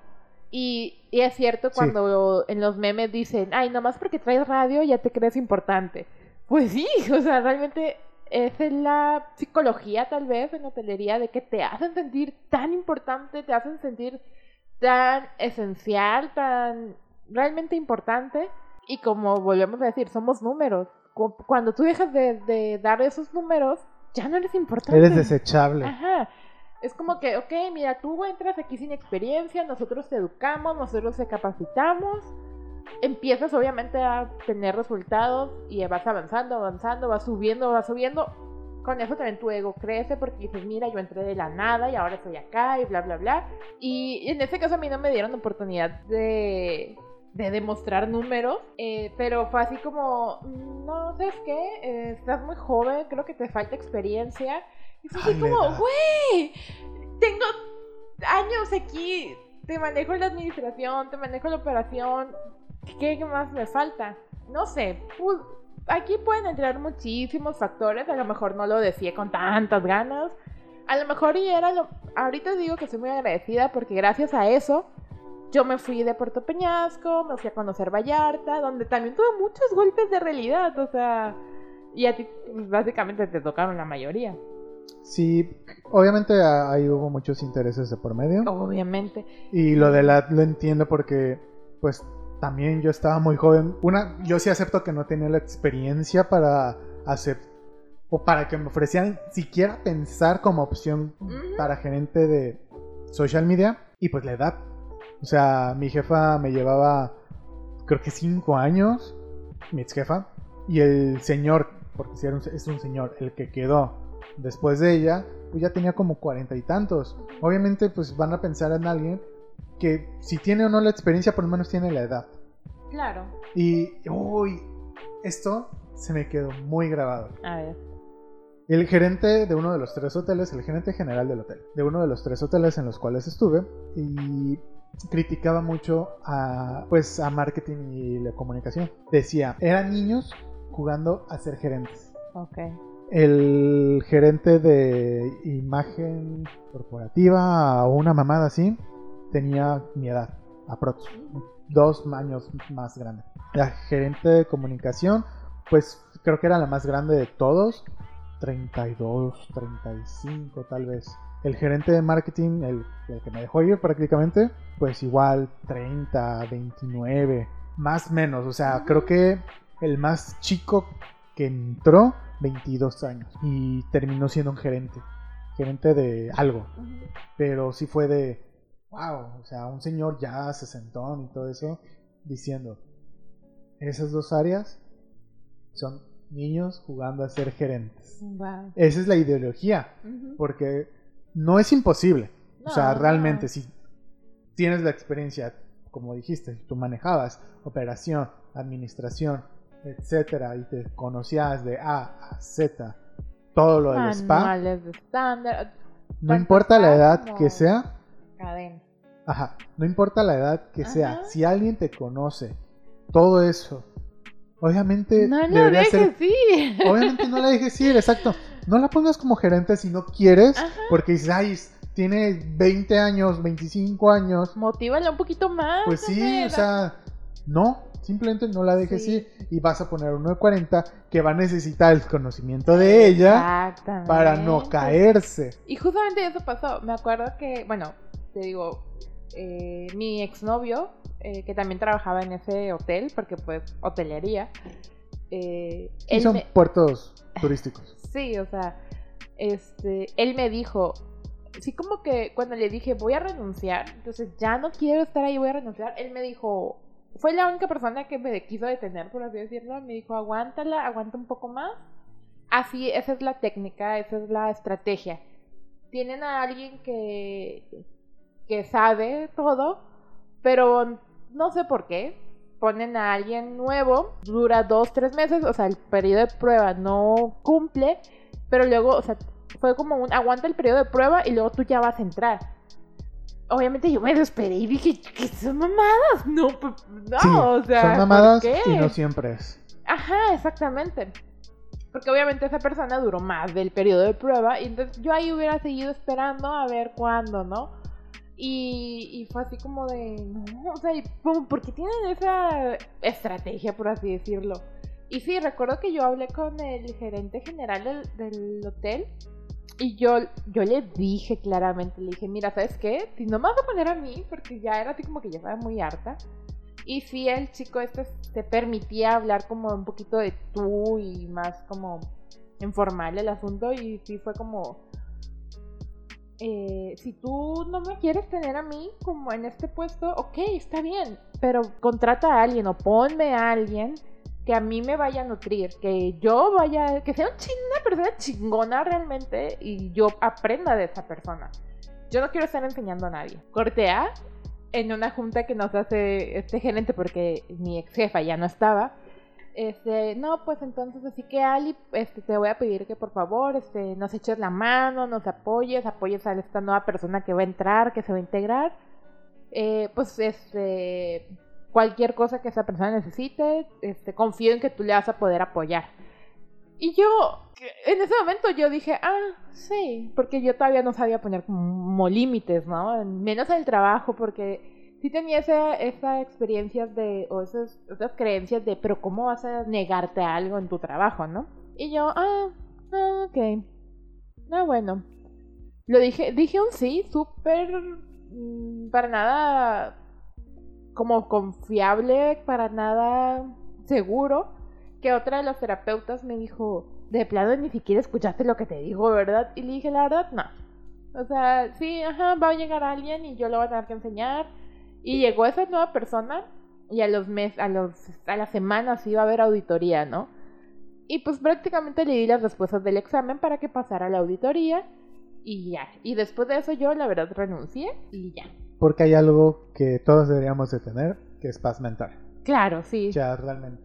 Y, es cierto cuando en los memes dicen, ay, nomás porque traes radio ya te crees importante. Pues sí, [LAUGHS] o sea, realmente es la psicología tal vez en hotelería de que te hacen sentir tan importante, te hacen sentir tan esencial, tan realmente importante. Y como volvemos a decir, somos números. Cuando tú dejas de, dar esos números, ya no eres importante. Eres desechable. Ajá. Es como que, ok, mira, tú entras aquí sin experiencia, nosotros te educamos, nosotros te capacitamos empiezas obviamente a tener resultados y vas avanzando, avanzando, vas subiendo, vas subiendo. Con eso también tu ego crece porque dices, mira, yo entré de la nada y ahora estoy acá y bla, bla, bla. Y en ese caso a mí no me dieron oportunidad de, de demostrar números, eh, pero fue así como, no, ¿sabes qué? Eh, estás muy joven, creo que te falta experiencia. Y fue así como, güey, tengo años aquí, te manejo la administración, te manejo la operación, ¿Qué más me falta? No sé. aquí pueden entrar muchísimos factores. A lo mejor no lo decía con tantas ganas. A lo mejor y era lo... Ahorita digo que soy muy agradecida porque gracias a eso yo me fui de Puerto Peñasco, me fui a conocer Vallarta, donde también tuve muchos golpes de realidad, o sea, y a ti básicamente te tocaron la mayoría. Sí, obviamente ahí hubo muchos intereses de por medio. Obviamente. Y lo de la lo entiendo porque pues también yo estaba muy joven. Una, yo sí acepto que no tenía la experiencia para hacer o para que me ofrecieran siquiera pensar como opción para gerente de social media y pues la edad. O sea, mi jefa me llevaba creo que cinco años, mi ex jefa, y el señor, porque si es un señor, el que quedó después de ella, pues ya tenía como cuarenta y tantos. Obviamente pues van a pensar en alguien que si tiene o no la experiencia, por lo menos tiene la edad. Claro. Y, uy, esto se me quedó muy grabado. A ver. El gerente de uno de los tres hoteles, el gerente general del hotel, de uno de los tres hoteles en los cuales estuve, y criticaba mucho a, pues, a marketing y la comunicación. Decía, eran niños jugando a ser gerentes. Ok. El gerente de imagen corporativa o una mamada así tenía mi edad, aprox. Dos años más grande. La gerente de comunicación, pues creo que era la más grande de todos. 32, 35 tal vez. El gerente de marketing, el, el que me dejó ir prácticamente, pues igual 30, 29, más menos. O sea, creo que el más chico que entró, 22 años. Y terminó siendo un gerente. Gerente de algo. Pero sí fue de, wow, o sea, un señor ya sesentón y todo eso, diciendo, esas dos áreas son niños jugando a ser gerentes. Esa es la ideología, porque no es imposible. o sea, realmente, si tienes la experiencia, como dijiste, tú manejabas operación, administración, etcétera, y te conocías de A a Z, todo lo del spa. No importa la edad que sea, Ajá, no importa la edad que sea, si alguien te conoce, todo eso, obviamente no debería ser. Obviamente no la dejes ir, exacto. No la pongas como gerente si no quieres, porque dices, ay, tiene 20 años, 25 años. Motívale un poquito más. Pues sí, o sea, no, simplemente no la dejes ir y vas a poner uno de 40 que va a necesitar el conocimiento de ella para no caerse. Y justamente eso pasó. Me acuerdo que, bueno, te digo, eh, mi exnovio, eh, que también trabajaba en ese hotel, porque pues hotelería. Eh, son puertos turísticos. [LAUGHS] sí, o sea, este, él me dijo, sí como que cuando le dije voy a renunciar, entonces ya no quiero estar ahí, voy a renunciar, él me dijo, fue la única persona que me quiso detener, por así decirlo, me dijo, aguántala, aguanta un poco más. Así, esa es la técnica, esa es la estrategia. Tienen a alguien que, que sabe todo, pero no sé por qué. Ponen a alguien nuevo, dura dos, tres meses, o sea, el periodo de prueba no cumple, pero luego, o sea, fue como un aguanta el periodo de prueba y luego tú ya vas a entrar. Obviamente yo me desesperé y dije, ¿qué son mamadas? No, pues, no, o sea. Son mamadas y no siempre es. Ajá, exactamente. Porque obviamente esa persona duró más del periodo de prueba y entonces yo ahí hubiera seguido esperando a ver cuándo, ¿no? Y, fue así como de, no, o sea, ¿por qué tienen esa estrategia, por así decirlo? Y sí, recuerdo que yo hablé con el gerente general del, hotel y yo, yo le dije claramente, le dije, mira, ¿sabes qué? Si no me vas a poner a mí, porque ya era así como que ya estaba muy harta. Y sí, el chico este te permitía hablar como un poquito de tú y más como informal el asunto y sí fue como eh, si tú no me quieres tener a mí como en este puesto, ok, está bien, pero contrata a alguien o ponme a alguien que a mí me vaya a nutrir, que yo vaya, que sea una persona chingona realmente y yo aprenda de esa persona. Yo no quiero estar enseñando a nadie. Cortea en una junta que nos hace este gerente porque mi ex jefa ya no estaba este, no, pues entonces así que Ali, este, te voy a pedir que por favor, este, nos eches la mano, nos apoyes, apoyes a esta nueva persona que va a entrar, que se va a integrar. Eh, pues este, cualquier cosa que esa persona necesite, este, confío en que tú le vas a poder apoyar. Y yo, en ese momento yo dije, ah, sí, porque yo todavía no sabía poner como límites, ¿no? Menos en el trabajo, porque sí tenía esa, esa experiencias de, o esas, creencias de, pero ¿cómo vas a negarte a algo en tu trabajo, no? Y yo, ah, ah ok. Ah, bueno. Lo dije, dije un sí, súper, mm, para nada como confiable, para nada seguro que otra de las terapeutas me dijo, de plano ni siquiera escuchaste lo que te dijo, ¿verdad? Y le dije, la verdad, no. O sea, sí, ajá, va a llegar alguien y yo lo voy a tener que enseñar. Y llegó esa nueva persona y a los meses, a los, a las semanas iba a haber auditoría, ¿no? Y pues prácticamente le di las respuestas del examen para que pasara la auditoría y ya. Y después de eso yo la verdad renuncié y ya. Porque hay algo que todos deberíamos de tener, que es paz mental. Claro, sí. Ya, realmente.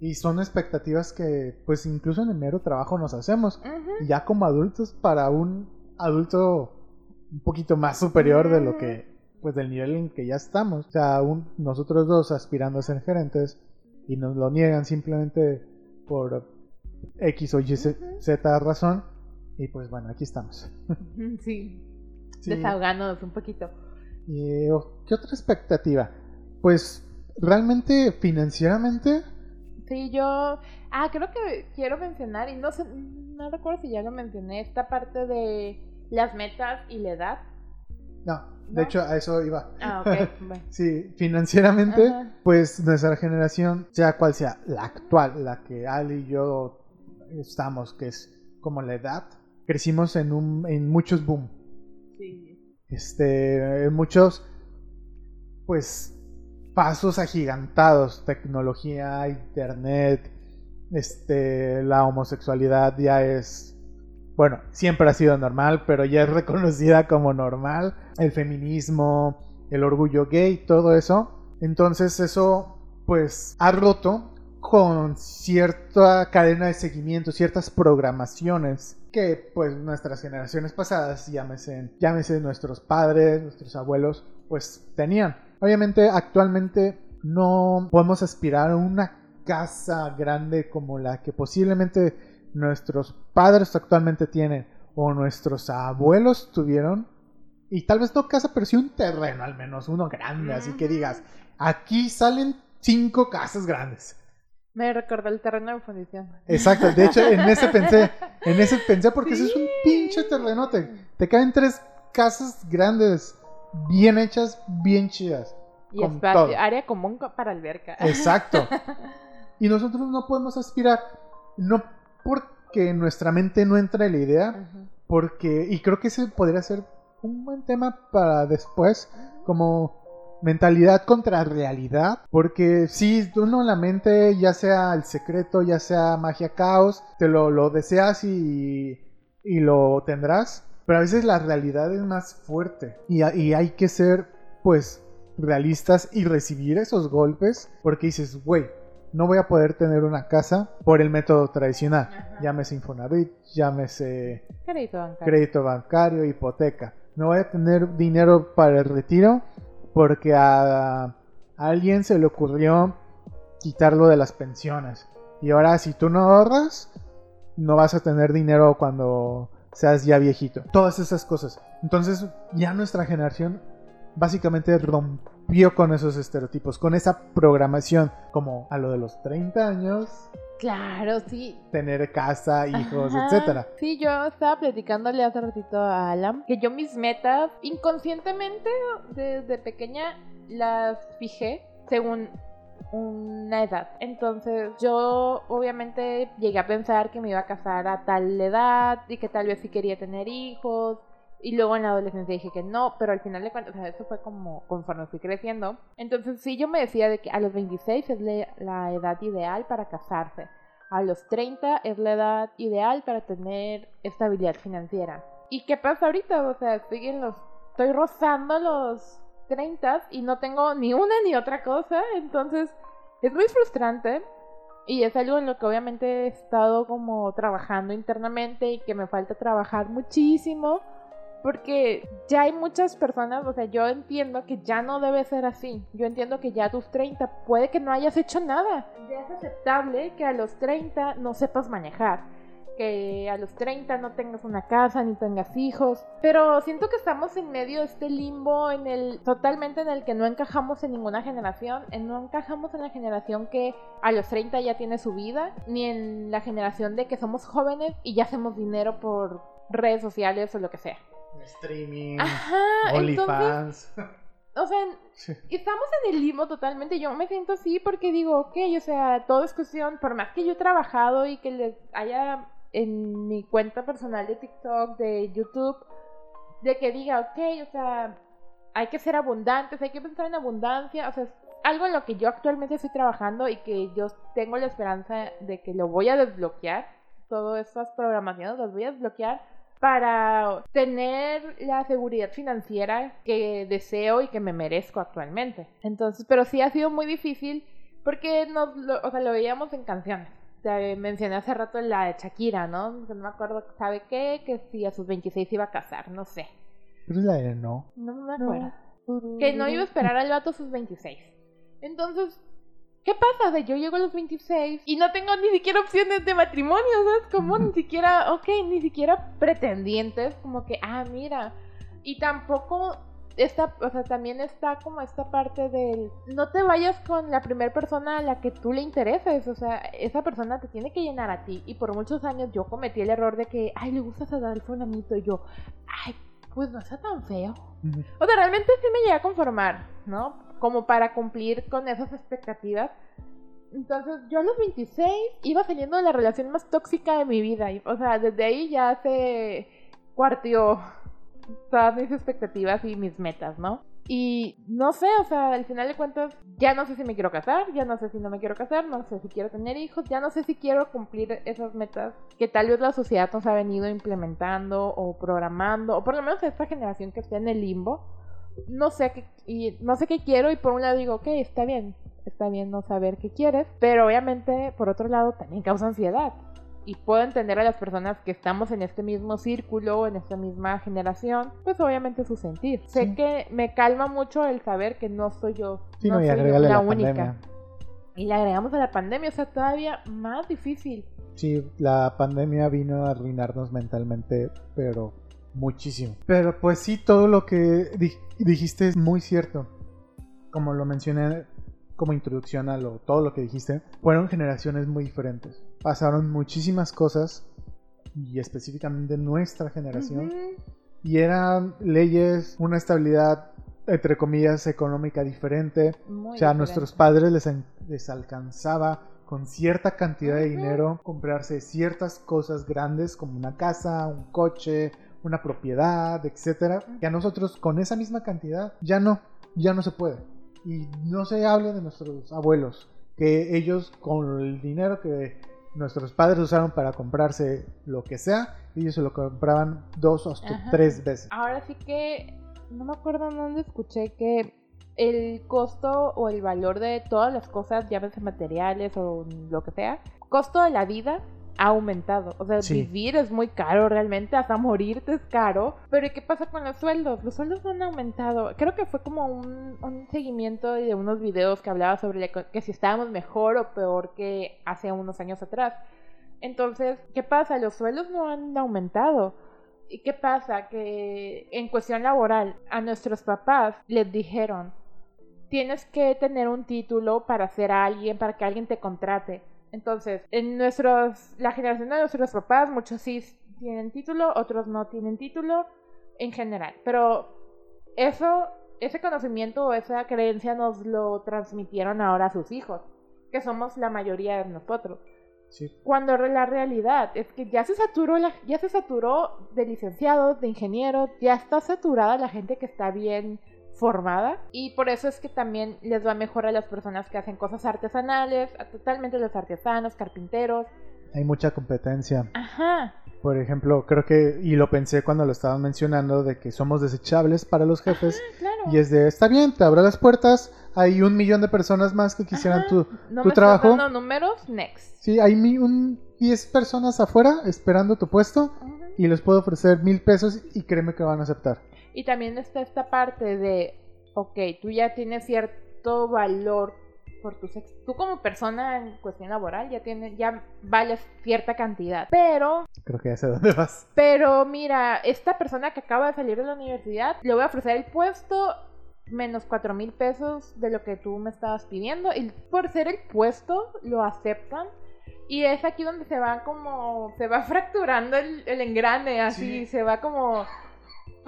Y son expectativas que, pues, incluso en el mero trabajo nos hacemos. Ya como adultos, para un adulto un poquito más superior de lo que, pues, del nivel en que ya estamos. O sea, nosotros dos aspirando a ser gerentes y nos lo niegan simplemente por X o Y, Z razón. Y pues, bueno, aquí estamos. [LAUGHS] sí. Desahogándonos un poquito. ¿Y, ¿Qué otra expectativa? Pues, realmente, financieramente Sí, yo. Ah, creo que quiero mencionar, y no sé, no recuerdo si ya lo mencioné, esta parte de las metas y la edad. No, de hecho a eso iba. Ah, ok. [LAUGHS] sí, financieramente, pues nuestra generación, sea cual sea, la actual, la que Ali y yo estamos, que es como la edad, crecimos en, un, en muchos boom. Sí. Este, en muchos, pues pasos agigantados, tecnología, internet, este, la homosexualidad ya es, bueno, siempre ha sido normal, pero ya es [LAUGHS] reconocida como normal, el feminismo, el orgullo gay, todo eso. Entonces eso, pues, ha roto con cierta cadena de seguimiento, ciertas programaciones que pues nuestras generaciones pasadas, llámese, llámese nuestros padres, nuestros abuelos, pues tenían. Obviamente actualmente no podemos aspirar a una casa grande como la que posiblemente nuestros padres actualmente tienen o nuestros abuelos tuvieron. Y tal vez no casa, pero sí un terreno al menos, uno grande, así que digas, aquí salen cinco casas grandes. Me recordó el terreno de fundición. Exacto, de hecho en ese pensé, en ese pensé porque ese es un pinche terrenote. Te caen tres casas grandes bien hechas, bien chidas. Y espacio, área común para alberca. Exacto. [LAUGHS] y nosotros no podemos aspirar, no porque nuestra mente no entra en la idea, porque, y creo que ese podría ser un buen tema para después, como mentalidad contra realidad, porque si uno en la mente, ya sea el secreto, ya sea magia caos, te lo, lo deseas y, y lo tendrás, pero a veces la realidad es más fuerte y, hay que ser, pues, realistas y recibir esos golpes porque dices, güey, no voy a poder tener una casa por el método tradicional. Llámese Infonavit, llámese crédito bancario. crédito bancario, hipoteca. No voy a tener dinero para el retiro porque a, alguien se le ocurrió quitarlo de las pensiones. Y ahora si tú no ahorras, no vas a tener dinero cuando seas ya viejito. Todas esas cosas. Entonces ya nuestra generación básicamente rompió con esos estereotipos, con esa programación como a lo de los 30 años. Claro, sí. Tener casa, hijos, etcétera. Sí, yo estaba platicándole hace ratito a Alan que yo mis metas inconscientemente desde pequeña las fijé según una edad. Entonces yo obviamente llegué a pensar que me iba a casar a tal edad y que tal vez sí quería tener hijos. Y luego en la adolescencia dije que no, pero al final de cuentas, o sea, eso fue como conforme fui creciendo. Entonces sí yo me decía de que a los 26 es la edad ideal para casarse. A los 30 es la edad ideal para tener estabilidad financiera. ¿Y qué pasa ahorita? O sea, estoy en los... Estoy rozando los 30 y no tengo ni una ni otra cosa, entonces es muy frustrante y es algo en lo que obviamente he estado como trabajando internamente y que me falta trabajar muchísimo Porque ya hay muchas personas, o sea, yo entiendo que ya no debe ser así. Yo entiendo que ya a tus 30 puede que no hayas hecho nada. Ya es aceptable que a los 30 no sepas manejar que a los 30 no tengas una casa ni tengas hijos, pero siento que estamos en medio de este limbo en el totalmente en el que no encajamos en ninguna generación, en no encajamos en la generación que a los 30 ya tiene su vida, ni en la generación de que somos jóvenes y ya hacemos dinero por redes sociales o lo que sea. Streaming, OnlyFans. O sea, [LAUGHS] estamos en el limbo totalmente. Yo me siento así porque digo, ok, o sea, todo es cuestión, por más que yo he trabajado y que les haya en mi cuenta personal de TikTok, de YouTube, de que diga, ok, o sea, hay que ser abundantes, hay que pensar en abundancia, o sea, es algo en lo que yo actualmente estoy trabajando y que yo tengo la esperanza de que lo voy a desbloquear, todas esas programaciones las voy a desbloquear para tener la seguridad financiera que deseo y que me merezco actualmente. Entonces, pero sí ha sido muy difícil porque nos, o sea, lo veíamos en canciones te mencioné hace rato la de Shakira, ¿no? No me acuerdo, ¿sabe qué? Que si a sus 26 iba a casar, no sé. Pero es la de no. No me acuerdo. Que no iba a esperar al vato a sus 26. Entonces, ¿qué pasa? De yo llego a los 26 y no tengo ni siquiera opciones de matrimonio, ¿sabes? Como ni siquiera, ok, ni siquiera pretendientes, como que, ah, mira. Y tampoco esta, o sea, también está como esta parte del no te vayas con la primera persona a la que tú le intereses, o sea, esa persona te tiene que llenar a ti. Y por muchos años yo cometí el error de que, ay, le gustas a dar un amito y yo, ay, pues no está tan feo. O sea, realmente sí me llegué a conformar, ¿no? Como para cumplir con esas expectativas. Entonces, yo a los 26 iba saliendo de la relación más tóxica de mi vida. Y, o sea, desde ahí ya se cuartió todas mis expectativas y mis metas, ¿no? Y no sé, o sea, al final de cuentas, ya no sé si me quiero casar, ya no sé si no me quiero casar, no sé si quiero tener hijos, ya no sé si quiero cumplir esas metas que tal vez la sociedad nos ha venido implementando o programando, o por lo menos esta generación que está en el limbo. No sé qué, y no sé qué quiero y por un lado digo, ok, está bien, está bien no saber qué quieres, pero obviamente por otro lado también causa ansiedad y puedo entender a las personas que estamos en este mismo círculo, en esta misma generación, pues obviamente su sentir. Sé que me calma mucho el saber que no soy yo, no, soy la, única. Y le agregamos a la pandemia, o sea, todavía más difícil. Sí, la pandemia vino a arruinarnos mentalmente, pero muchísimo. Pero pues sí, todo lo que dijiste es muy cierto. Como lo mencioné como introducción a lo, todo lo que dijiste, fueron generaciones muy diferentes. Pasaron muchísimas cosas, y específicamente nuestra generación, y eran leyes, una estabilidad, entre comillas, económica diferente. o sea, a nuestros padres les, les alcanzaba con cierta cantidad de dinero comprarse ciertas cosas grandes como una casa, un coche, una propiedad, etcétera, que a nosotros con esa misma cantidad ya no, ya no se puede. Y no se hable de nuestros abuelos, que ellos con el dinero que nuestros padres usaron para comprarse lo que sea, ellos se lo compraban dos o tres veces. Ahora sí que no me acuerdo dónde escuché que el costo o el valor de todas las cosas, llaves materiales o lo que sea, costo de la vida ha aumentado. O sea, vivir es muy caro realmente, hasta morirte es caro. Pero ¿y qué pasa con los sueldos? Los sueldos no han aumentado. Creo que fue como un, seguimiento de unos videos que hablaba sobre que si estábamos mejor o peor que hace unos años atrás. Entonces, ¿qué pasa? Los sueldos no han aumentado. ¿Y qué pasa? Que en cuestión laboral, a nuestros papás les dijeron, tienes que tener un título para ser alguien, para que alguien te contrate. Entonces, en nuestros, la generación de nuestros papás, muchos sí tienen título, otros no tienen título, en general. Pero eso, ese conocimiento o esa creencia nos lo transmitieron ahora a sus hijos, que somos la mayoría de nosotros. Cuando la realidad es que ya se saturó la, ya se saturó de licenciados, de ingenieros, ya está saturada la gente que está bien formada y por eso es que también les va mejor a las personas que hacen cosas artesanales, a totalmente los artesanos, carpinteros. Hay mucha competencia. Ajá. Por ejemplo, creo que, y lo pensé cuando lo estaban mencionando, de que somos desechables para los jefes. claro. Y es de, está bien, te abro las puertas, hay un millón de personas más que quisieran tu, no tu me trabajo. Dando números, next. Sí, hay un 10 personas afuera esperando tu puesto y les puedo ofrecer mil pesos y créeme que van a aceptar. Y también está esta parte de, ok, tú ya tienes cierto valor por tu sexo. Tú como persona en cuestión laboral ya tienes, ya vales cierta cantidad. Pero, Creo que ya sé dónde vas. pero mira, esta persona que acaba de salir de la universidad, le voy a ofrecer el puesto menos cuatro mil pesos de lo que tú me estabas pidiendo. Y por ser el puesto, lo aceptan. Y es aquí donde se va como, se va [LAUGHS] fracturando el, el engrane, así, Sí. se va como,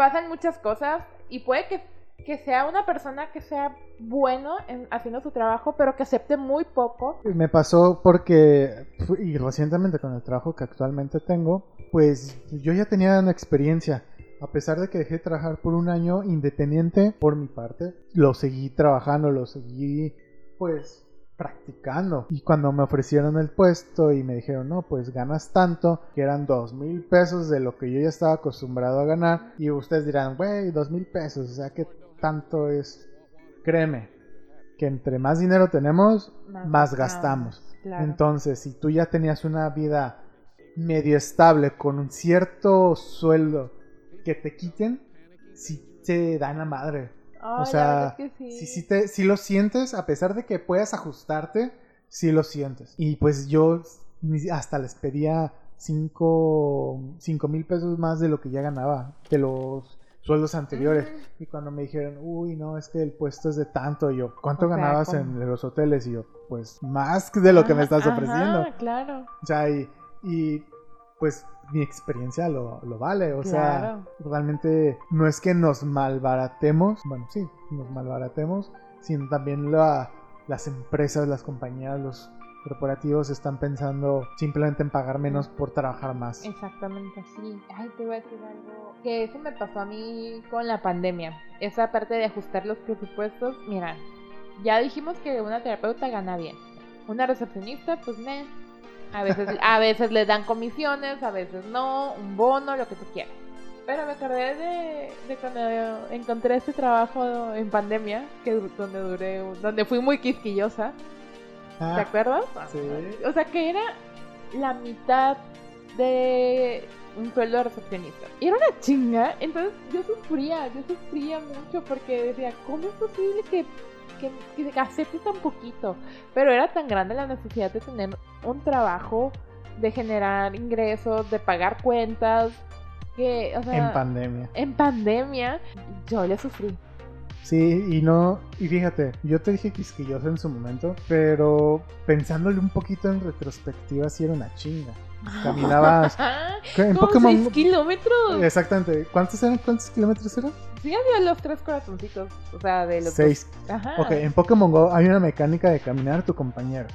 pasan muchas cosas y puede que, que sea una persona que sea bueno en, haciendo su trabajo, pero que acepte muy poco. Me pasó porque, y recientemente con el trabajo que actualmente tengo, pues yo ya tenía una experiencia. A pesar de que dejé de trabajar por un año independiente por mi parte, lo seguí trabajando, lo seguí pues practicando. Y cuando me ofrecieron el puesto y me dijeron, no, pues ganas tanto, que eran dos mil pesos de lo que yo ya estaba acostumbrado a ganar. Y ustedes dirán, güey, dos mil pesos, o sea, que tanto es? Créeme, que entre más dinero tenemos, más gastamos. Claro. Entonces, si tú ya tenías una vida medio estable con un cierto sueldo que te quiten, si te dan la madre. O sea, es que sí. Si, si, te, si lo sientes, a pesar de que puedas ajustarte, si lo sientes. Y pues yo hasta les pedía 5 mil pesos más de lo que ya ganaba, de los sueldos anteriores. Y cuando me dijeron, uy, no, es que el puesto es de tanto, y yo, ¿cuánto O sea, ganabas ¿cómo? en los hoteles? Y yo, pues más de lo que me Ajá, estás ofreciendo. ajá, claro. O sea, y, y, pues mi experiencia lo, lo vale. O sea, realmente no es que nos malbaratemos, bueno, sí, nos malbaratemos, sino también la- las empresas, las compañías, los corporativos están pensando simplemente en pagar menos por trabajar más. Exactamente, sí. Ay, te voy a decir algo. Que eso me pasó a mí con la pandemia. Esa parte de ajustar los presupuestos. Mira, ya dijimos que una terapeuta gana bien. Una recepcionista, pues me. A veces, a veces le dan comisiones, a veces no, un bono, lo que tú quieras. Pero me acordé de, de cuando encontré este trabajo en pandemia, que donde duré, donde fui muy quisquillosa. ¿Te Ah, acuerdas? sí. O sea, que era la mitad de un sueldo de recepcionista. Y era una chinga. Entonces yo sufría, yo sufría mucho porque decía, ¿cómo es posible que, que, que acepte tan poquito? Pero era tan grande la necesidad de tener un trabajo, de generar ingresos, de pagar cuentas, que, o sea, En pandemia. en pandemia yo le sufrí. Sí, y no, y fíjate, yo te dije quisquilloso en su momento, pero pensándole un poquito en retrospectiva, sí era una chinga. Caminabas [LAUGHS] en Como Pokémon. seis kilómetros. Exactamente. ¿Cuántos eran? ¿Cuántos kilómetros eran? Sí, había los tres corazoncitos. O sea, de los Seis. dos. Ajá. Ok, en Pokémon Go hay una mecánica de caminar tu compañero.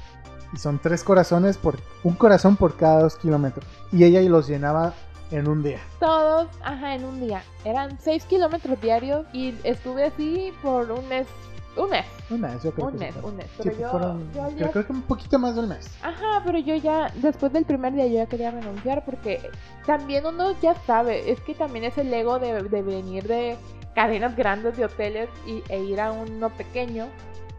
Y son tres corazones por. Un corazón por cada dos kilómetros. Y ella los llenaba en un día. Todos, ajá, en un día. Eran seis kilómetros diarios y estuve así por un mes. Un mes. Un mes, yo creo Un que mes, un mes. Sí, Pero yo, fueron- yo yo ya- creo que un poquito más de un mes. Ajá, pero yo ya, después del primer día, yo ya quería renunciar porque también uno ya sabe, es que también es el ego de, de venir de cadenas grandes de hoteles y, e ir a uno pequeño,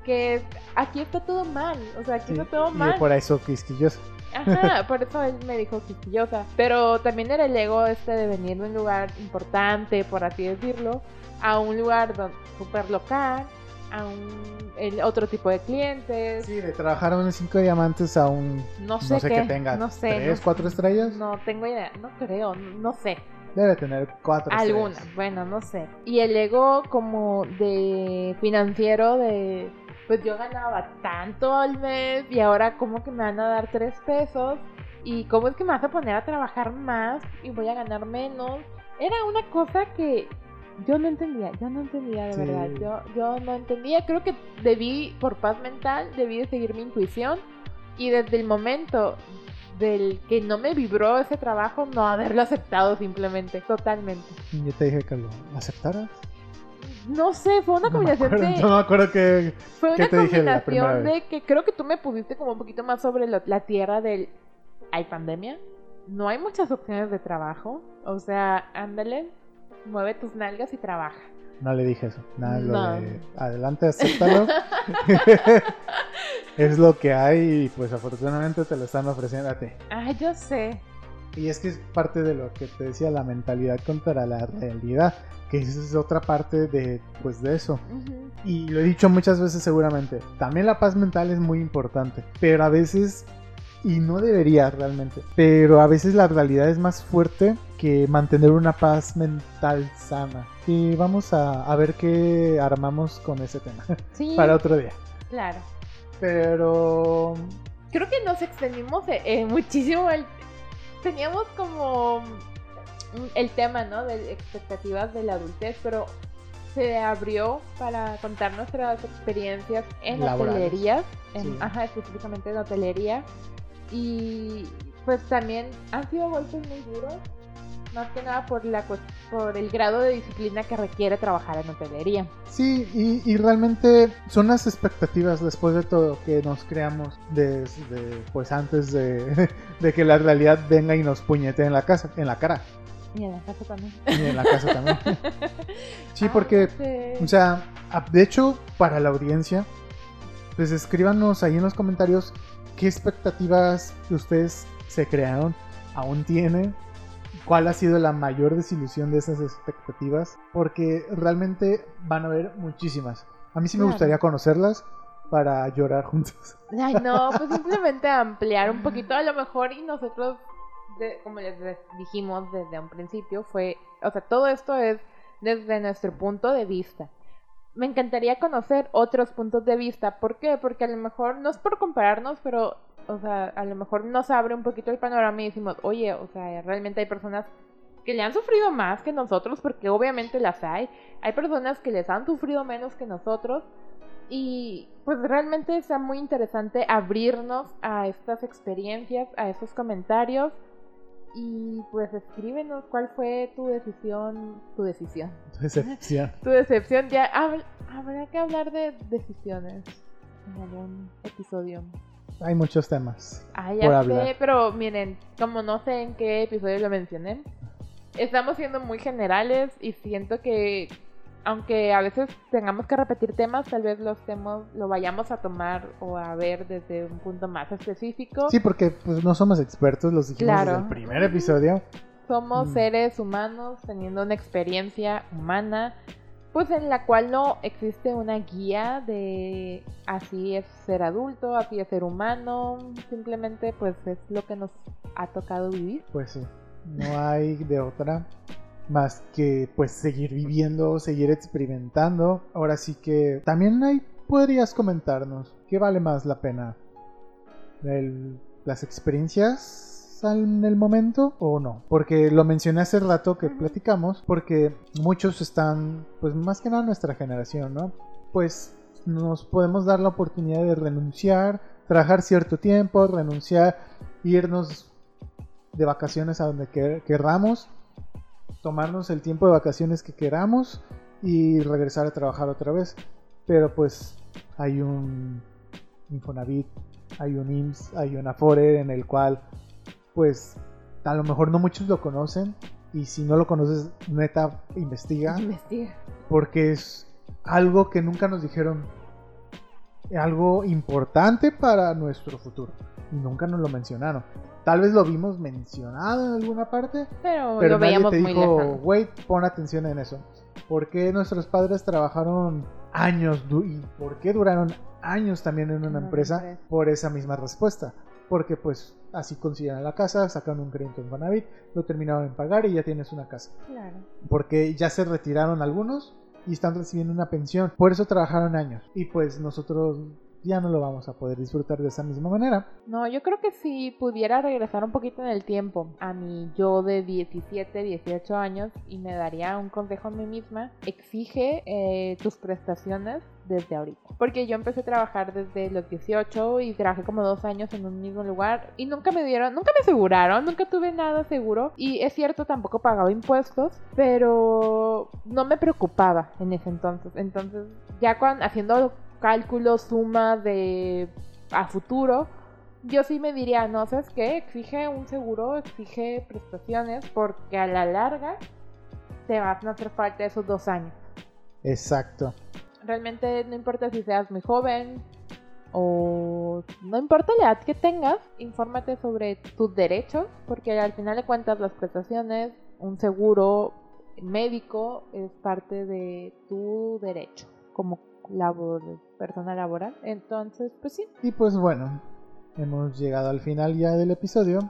que es- aquí está todo mal, o sea, aquí Sí, está todo y mal. por eso quisquilloso. Ajá, [LAUGHS] por eso él me dijo quisquillosa. Pero también era el ego este de venir de un lugar importante, por así decirlo, a un lugar súper local, a un el otro tipo de clientes. Sí, de trabajar en cinco diamantes a un. No sé, No sé qué, que tenga no sé, tres, no- cuatro estrellas. No tengo idea, no creo, no sé. Debe tener cuatro Alguna, estrellas. bueno, no sé. Y el ego como de financiero de pues yo ganaba tanto al mes y ahora como que me van a dar tres pesos y cómo es que me vas a poner a trabajar más y voy a ganar menos. Era una cosa que yo no entendía, yo no entendía de Sí. verdad, yo, yo no entendía, creo que debí, por paz mental, debí de seguir mi intuición y desde el momento del que no me vibró ese trabajo, no haberlo aceptado simplemente, totalmente. Yo te dije que lo aceptaras. No sé, fue una No me combinación acuerdo, de... no me acuerdo que. Fue ¿Qué una te dije la primera combinación de que creo que tú me pusiste como un poquito más sobre lo- la tierra del... Hay pandemia, no hay muchas opciones de trabajo, o sea, ándale, mueve tus nalgas y trabaja. No le dije eso. Nada, lo No. de adelante, acéptalo. [LAUGHS] es lo que hay y pues afortunadamente te lo están ofreciendo a ti. Ay, yo sé, Y es que es parte de lo que te decía, la mentalidad contra la realidad, que esa es otra parte de, pues, de eso. Y lo he dicho muchas veces seguramente, también la paz mental es muy importante, pero a veces, y no debería realmente, pero a veces la realidad es más fuerte que mantener una paz mental sana. Y vamos a, a ver qué armamos con ese tema [LAUGHS] Sí, para otro día. claro. Pero Creo que nos extendimos eh, eh, muchísimo. El... Teníamos como el tema, ¿no? De expectativas de la adultez, pero se abrió para contar nuestras experiencias en Laborales. hotelería, en, Sí. ajá, específicamente en hotelería. Y pues también han sido golpes muy duros, más que nada por, la, por el grado de disciplina que requiere trabajar en hotelería. sí, y, y realmente son las expectativas después de todo que nos creamos desde, pues antes de, [LAUGHS] de que la realidad venga y nos puñete en la casa, en la cara. Y en la casa también. Y en la casa también. [LAUGHS] Sí, Ah, porque, no sé. o sea, de hecho, para la audiencia, pues escríbanos ahí en los comentarios qué expectativas ustedes se crearon, aún tienen, cuál ha sido la mayor desilusión de esas expectativas, porque realmente van a haber muchísimas. A mí sí me Claro. gustaría conocerlas para llorar juntos. [LAUGHS] Ay, no, pues simplemente ampliar un poquito a lo mejor y nosotros, de- como les dijimos desde un principio, fue, o sea, todo esto es desde nuestro punto de vista. Me encantaría conocer otros puntos de vista. ¿Por qué? Porque a lo mejor, no es por compararnos, pero, o sea, a lo mejor nos abre un poquito el panorama y decimos, oye, o sea, realmente hay personas que le han sufrido más que nosotros, porque obviamente las hay. Hay personas que les han sufrido menos que nosotros. Y pues realmente está muy interesante abrirnos a estas experiencias, a estos comentarios. Y pues escríbenos cuál fue tu decisión, tu decisión, Decepción. [LAUGHS] tu decepción. Ya hab- habrá que hablar de decisiones en algún episodio. Hay muchos temas. Ah, por ya hablar. sé, pero miren, como no sé en qué episodio lo mencioné, estamos siendo muy generales y siento que aunque a veces tengamos que repetir temas, tal vez los temas lo vayamos a tomar o a ver desde un punto más específico. Sí, porque pues no somos expertos, los dijimos Claro. desde el primer episodio. Somos Mm. seres humanos teniendo una experiencia humana, pues en la cual no existe una guía de así es ser adulto, así es ser humano, simplemente pues es lo que nos ha tocado vivir. Pues sí, no hay de otra más que pues seguir viviendo, seguir experimentando. Ahora sí que también ahí podrías comentarnos qué vale más la pena, El- las experiencias en el momento o no, porque lo mencioné hace rato que platicamos, porque muchos están, pues más que nada nuestra generación, ¿no? Pues nos podemos dar la oportunidad de renunciar, trabajar cierto tiempo, renunciar, irnos de vacaciones a donde quer- querramos, tomarnos el tiempo de vacaciones que queramos y regresar a trabajar otra vez. Pero pues hay un Infonavit, hay un IMSS, hay un Afore en el cual pues a lo mejor no muchos lo conocen y si no lo conoces neta investiga Investiga. porque es algo que nunca nos dijeron, algo importante para nuestro futuro y nunca nos lo mencionaron. Tal vez lo vimos mencionado en alguna parte, Pero, pero lo nadie veíamos te muy dijo, lejano. wait, pon atención en eso. ¿Por qué nuestros padres trabajaron años y por qué duraron años también en una empresa por esa misma respuesta? Porque pues así consiguieron la casa, sacaron un crédito en Banavit, lo terminaron en pagar y ya tienes una casa Claro. porque ya se retiraron algunos y están recibiendo una pensión. Por eso trabajaron años. Y pues nosotros ya no lo vamos a poder disfrutar de esa misma manera. No, yo creo que si pudiera regresar un poquito en el tiempo a mi yo de 17, 18 años y me daría un consejo a mí misma, exige eh, tus prestaciones desde ahorita. Porque yo empecé a trabajar desde los 18 y trabajé como dos años en un mismo lugar y nunca me dieron, nunca me aseguraron, nunca tuve nada seguro. Y es cierto, tampoco pagaba impuestos, pero no me preocupaba en ese entonces. Entonces, ya cuando haciendo cálculos, sumas de a futuro, yo sí me diría, no, ¿sabes qué? Exige un seguro, exige prestaciones, porque a la larga te van a hacer falta esos dos años. Exacto. Realmente no importa si seas muy joven, o no importa la edad que tengas, infórmate sobre tus derechos, porque al final de cuentas las prestaciones, un seguro médico es parte de tu derecho como labor, persona laboral. Entonces, pues sí. Y pues bueno, hemos llegado al final ya del episodio.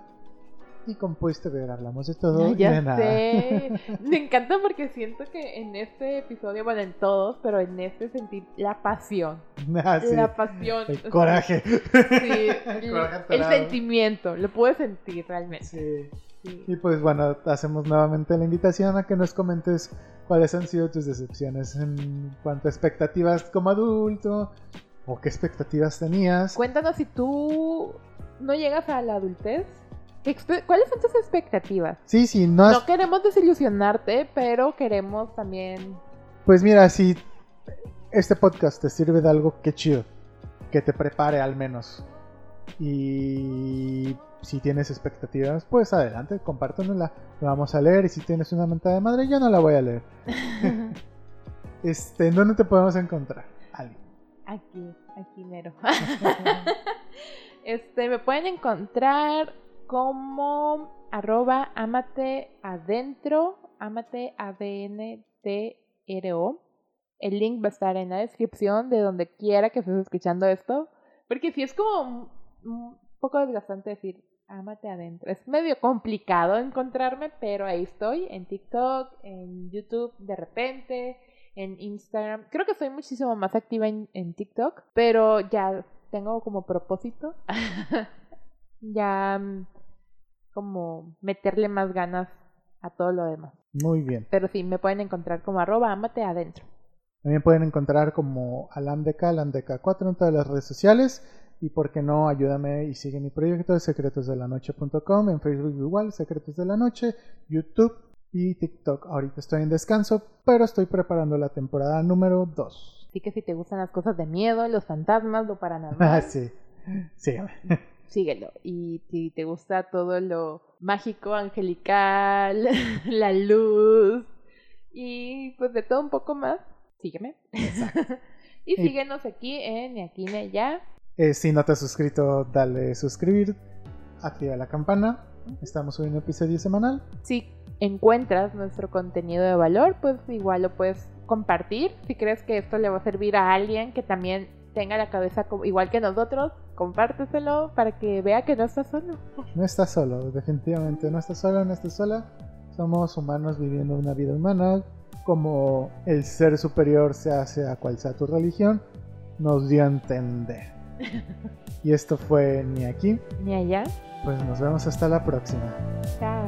Y compuesto ver, hablamos de todo [LAUGHS] ya nada. sé. [LAUGHS] Me encanta porque siento que en este episodio, bueno, en todos, pero en este sentí la pasión. [LAUGHS] Ah, sí. La pasión. o El sea, coraje. Sí, El el, coraje el atorado. sentimiento, lo pude sentir realmente. Sí. Sí. Y pues bueno, hacemos nuevamente la invitación a que nos comentes cuáles han sido tus decepciones en cuanto a expectativas como adulto o qué expectativas tenías. Cuéntanos si tú no llegas a la adultez. ¿qué expe- ¿Cuáles son tus expectativas? Sí, sí, no has... No queremos desilusionarte, pero queremos también. Pues mira, si este podcast te sirve de algo, qué chido. Que te prepare al menos. Y si tienes expectativas, pues adelante, compártanosla. La vamos a leer. Y si tienes una mentada de madre, yo no la voy a leer. [LAUGHS] [LAUGHS] Este, ¿en dónde te podemos encontrar? Ali. Aquí, aquí mero. [LAUGHS] este, me pueden encontrar como arroba amate adentro, amate A-D-N-T-R-O. El link va a estar en la descripción de donde quiera que estés escuchando esto. Porque si es como un poco desgastante decir amate adentro. Es medio complicado encontrarme, pero ahí estoy en TikTok, en YouTube de repente, en Instagram. Creo que soy muchísimo más activa en, en TikTok, pero ya tengo como propósito [LAUGHS] ya mm, como meterle más ganas a todo lo demás. Muy bien. Pero sí, me pueden encontrar como arroba amate adentro. También pueden encontrar como Alamdeca, Alamdeca4 en todas las redes sociales. Y por qué no, ayúdame y sigue mi proyecto de secretosdelanoche.com, en Facebook igual, Secretos de la Noche, YouTube y TikTok. Ahorita estoy en descanso, pero estoy preparando la temporada número 2. Así que si te gustan las cosas de miedo, los fantasmas, lo Ah, paranormal, sí, sígueme. síguelo. Y si te gusta todo lo mágico, angelical, [LAUGHS] la luz y pues de todo un poco más, sígueme. [LAUGHS] y Y- síguenos aquí en Ni aquí ni allá. Eh, si no te has suscrito, dale suscribir, activa la campana. Estamos subiendo episodio semanal. Si encuentras nuestro contenido de valor, pues igual lo puedes compartir. Si crees que esto le va a servir a alguien que también tenga la cabeza igual que nosotros, compárteselo para que vea que no estás solo. No estás solo, definitivamente no estás solo, no estás sola. Somos humanos viviendo una vida humana. Como el ser superior se hace a cual sea tu religión, nos dio a entender. Y esto fue ni aquí, Ni allá. pues nos vemos hasta la próxima. Chao.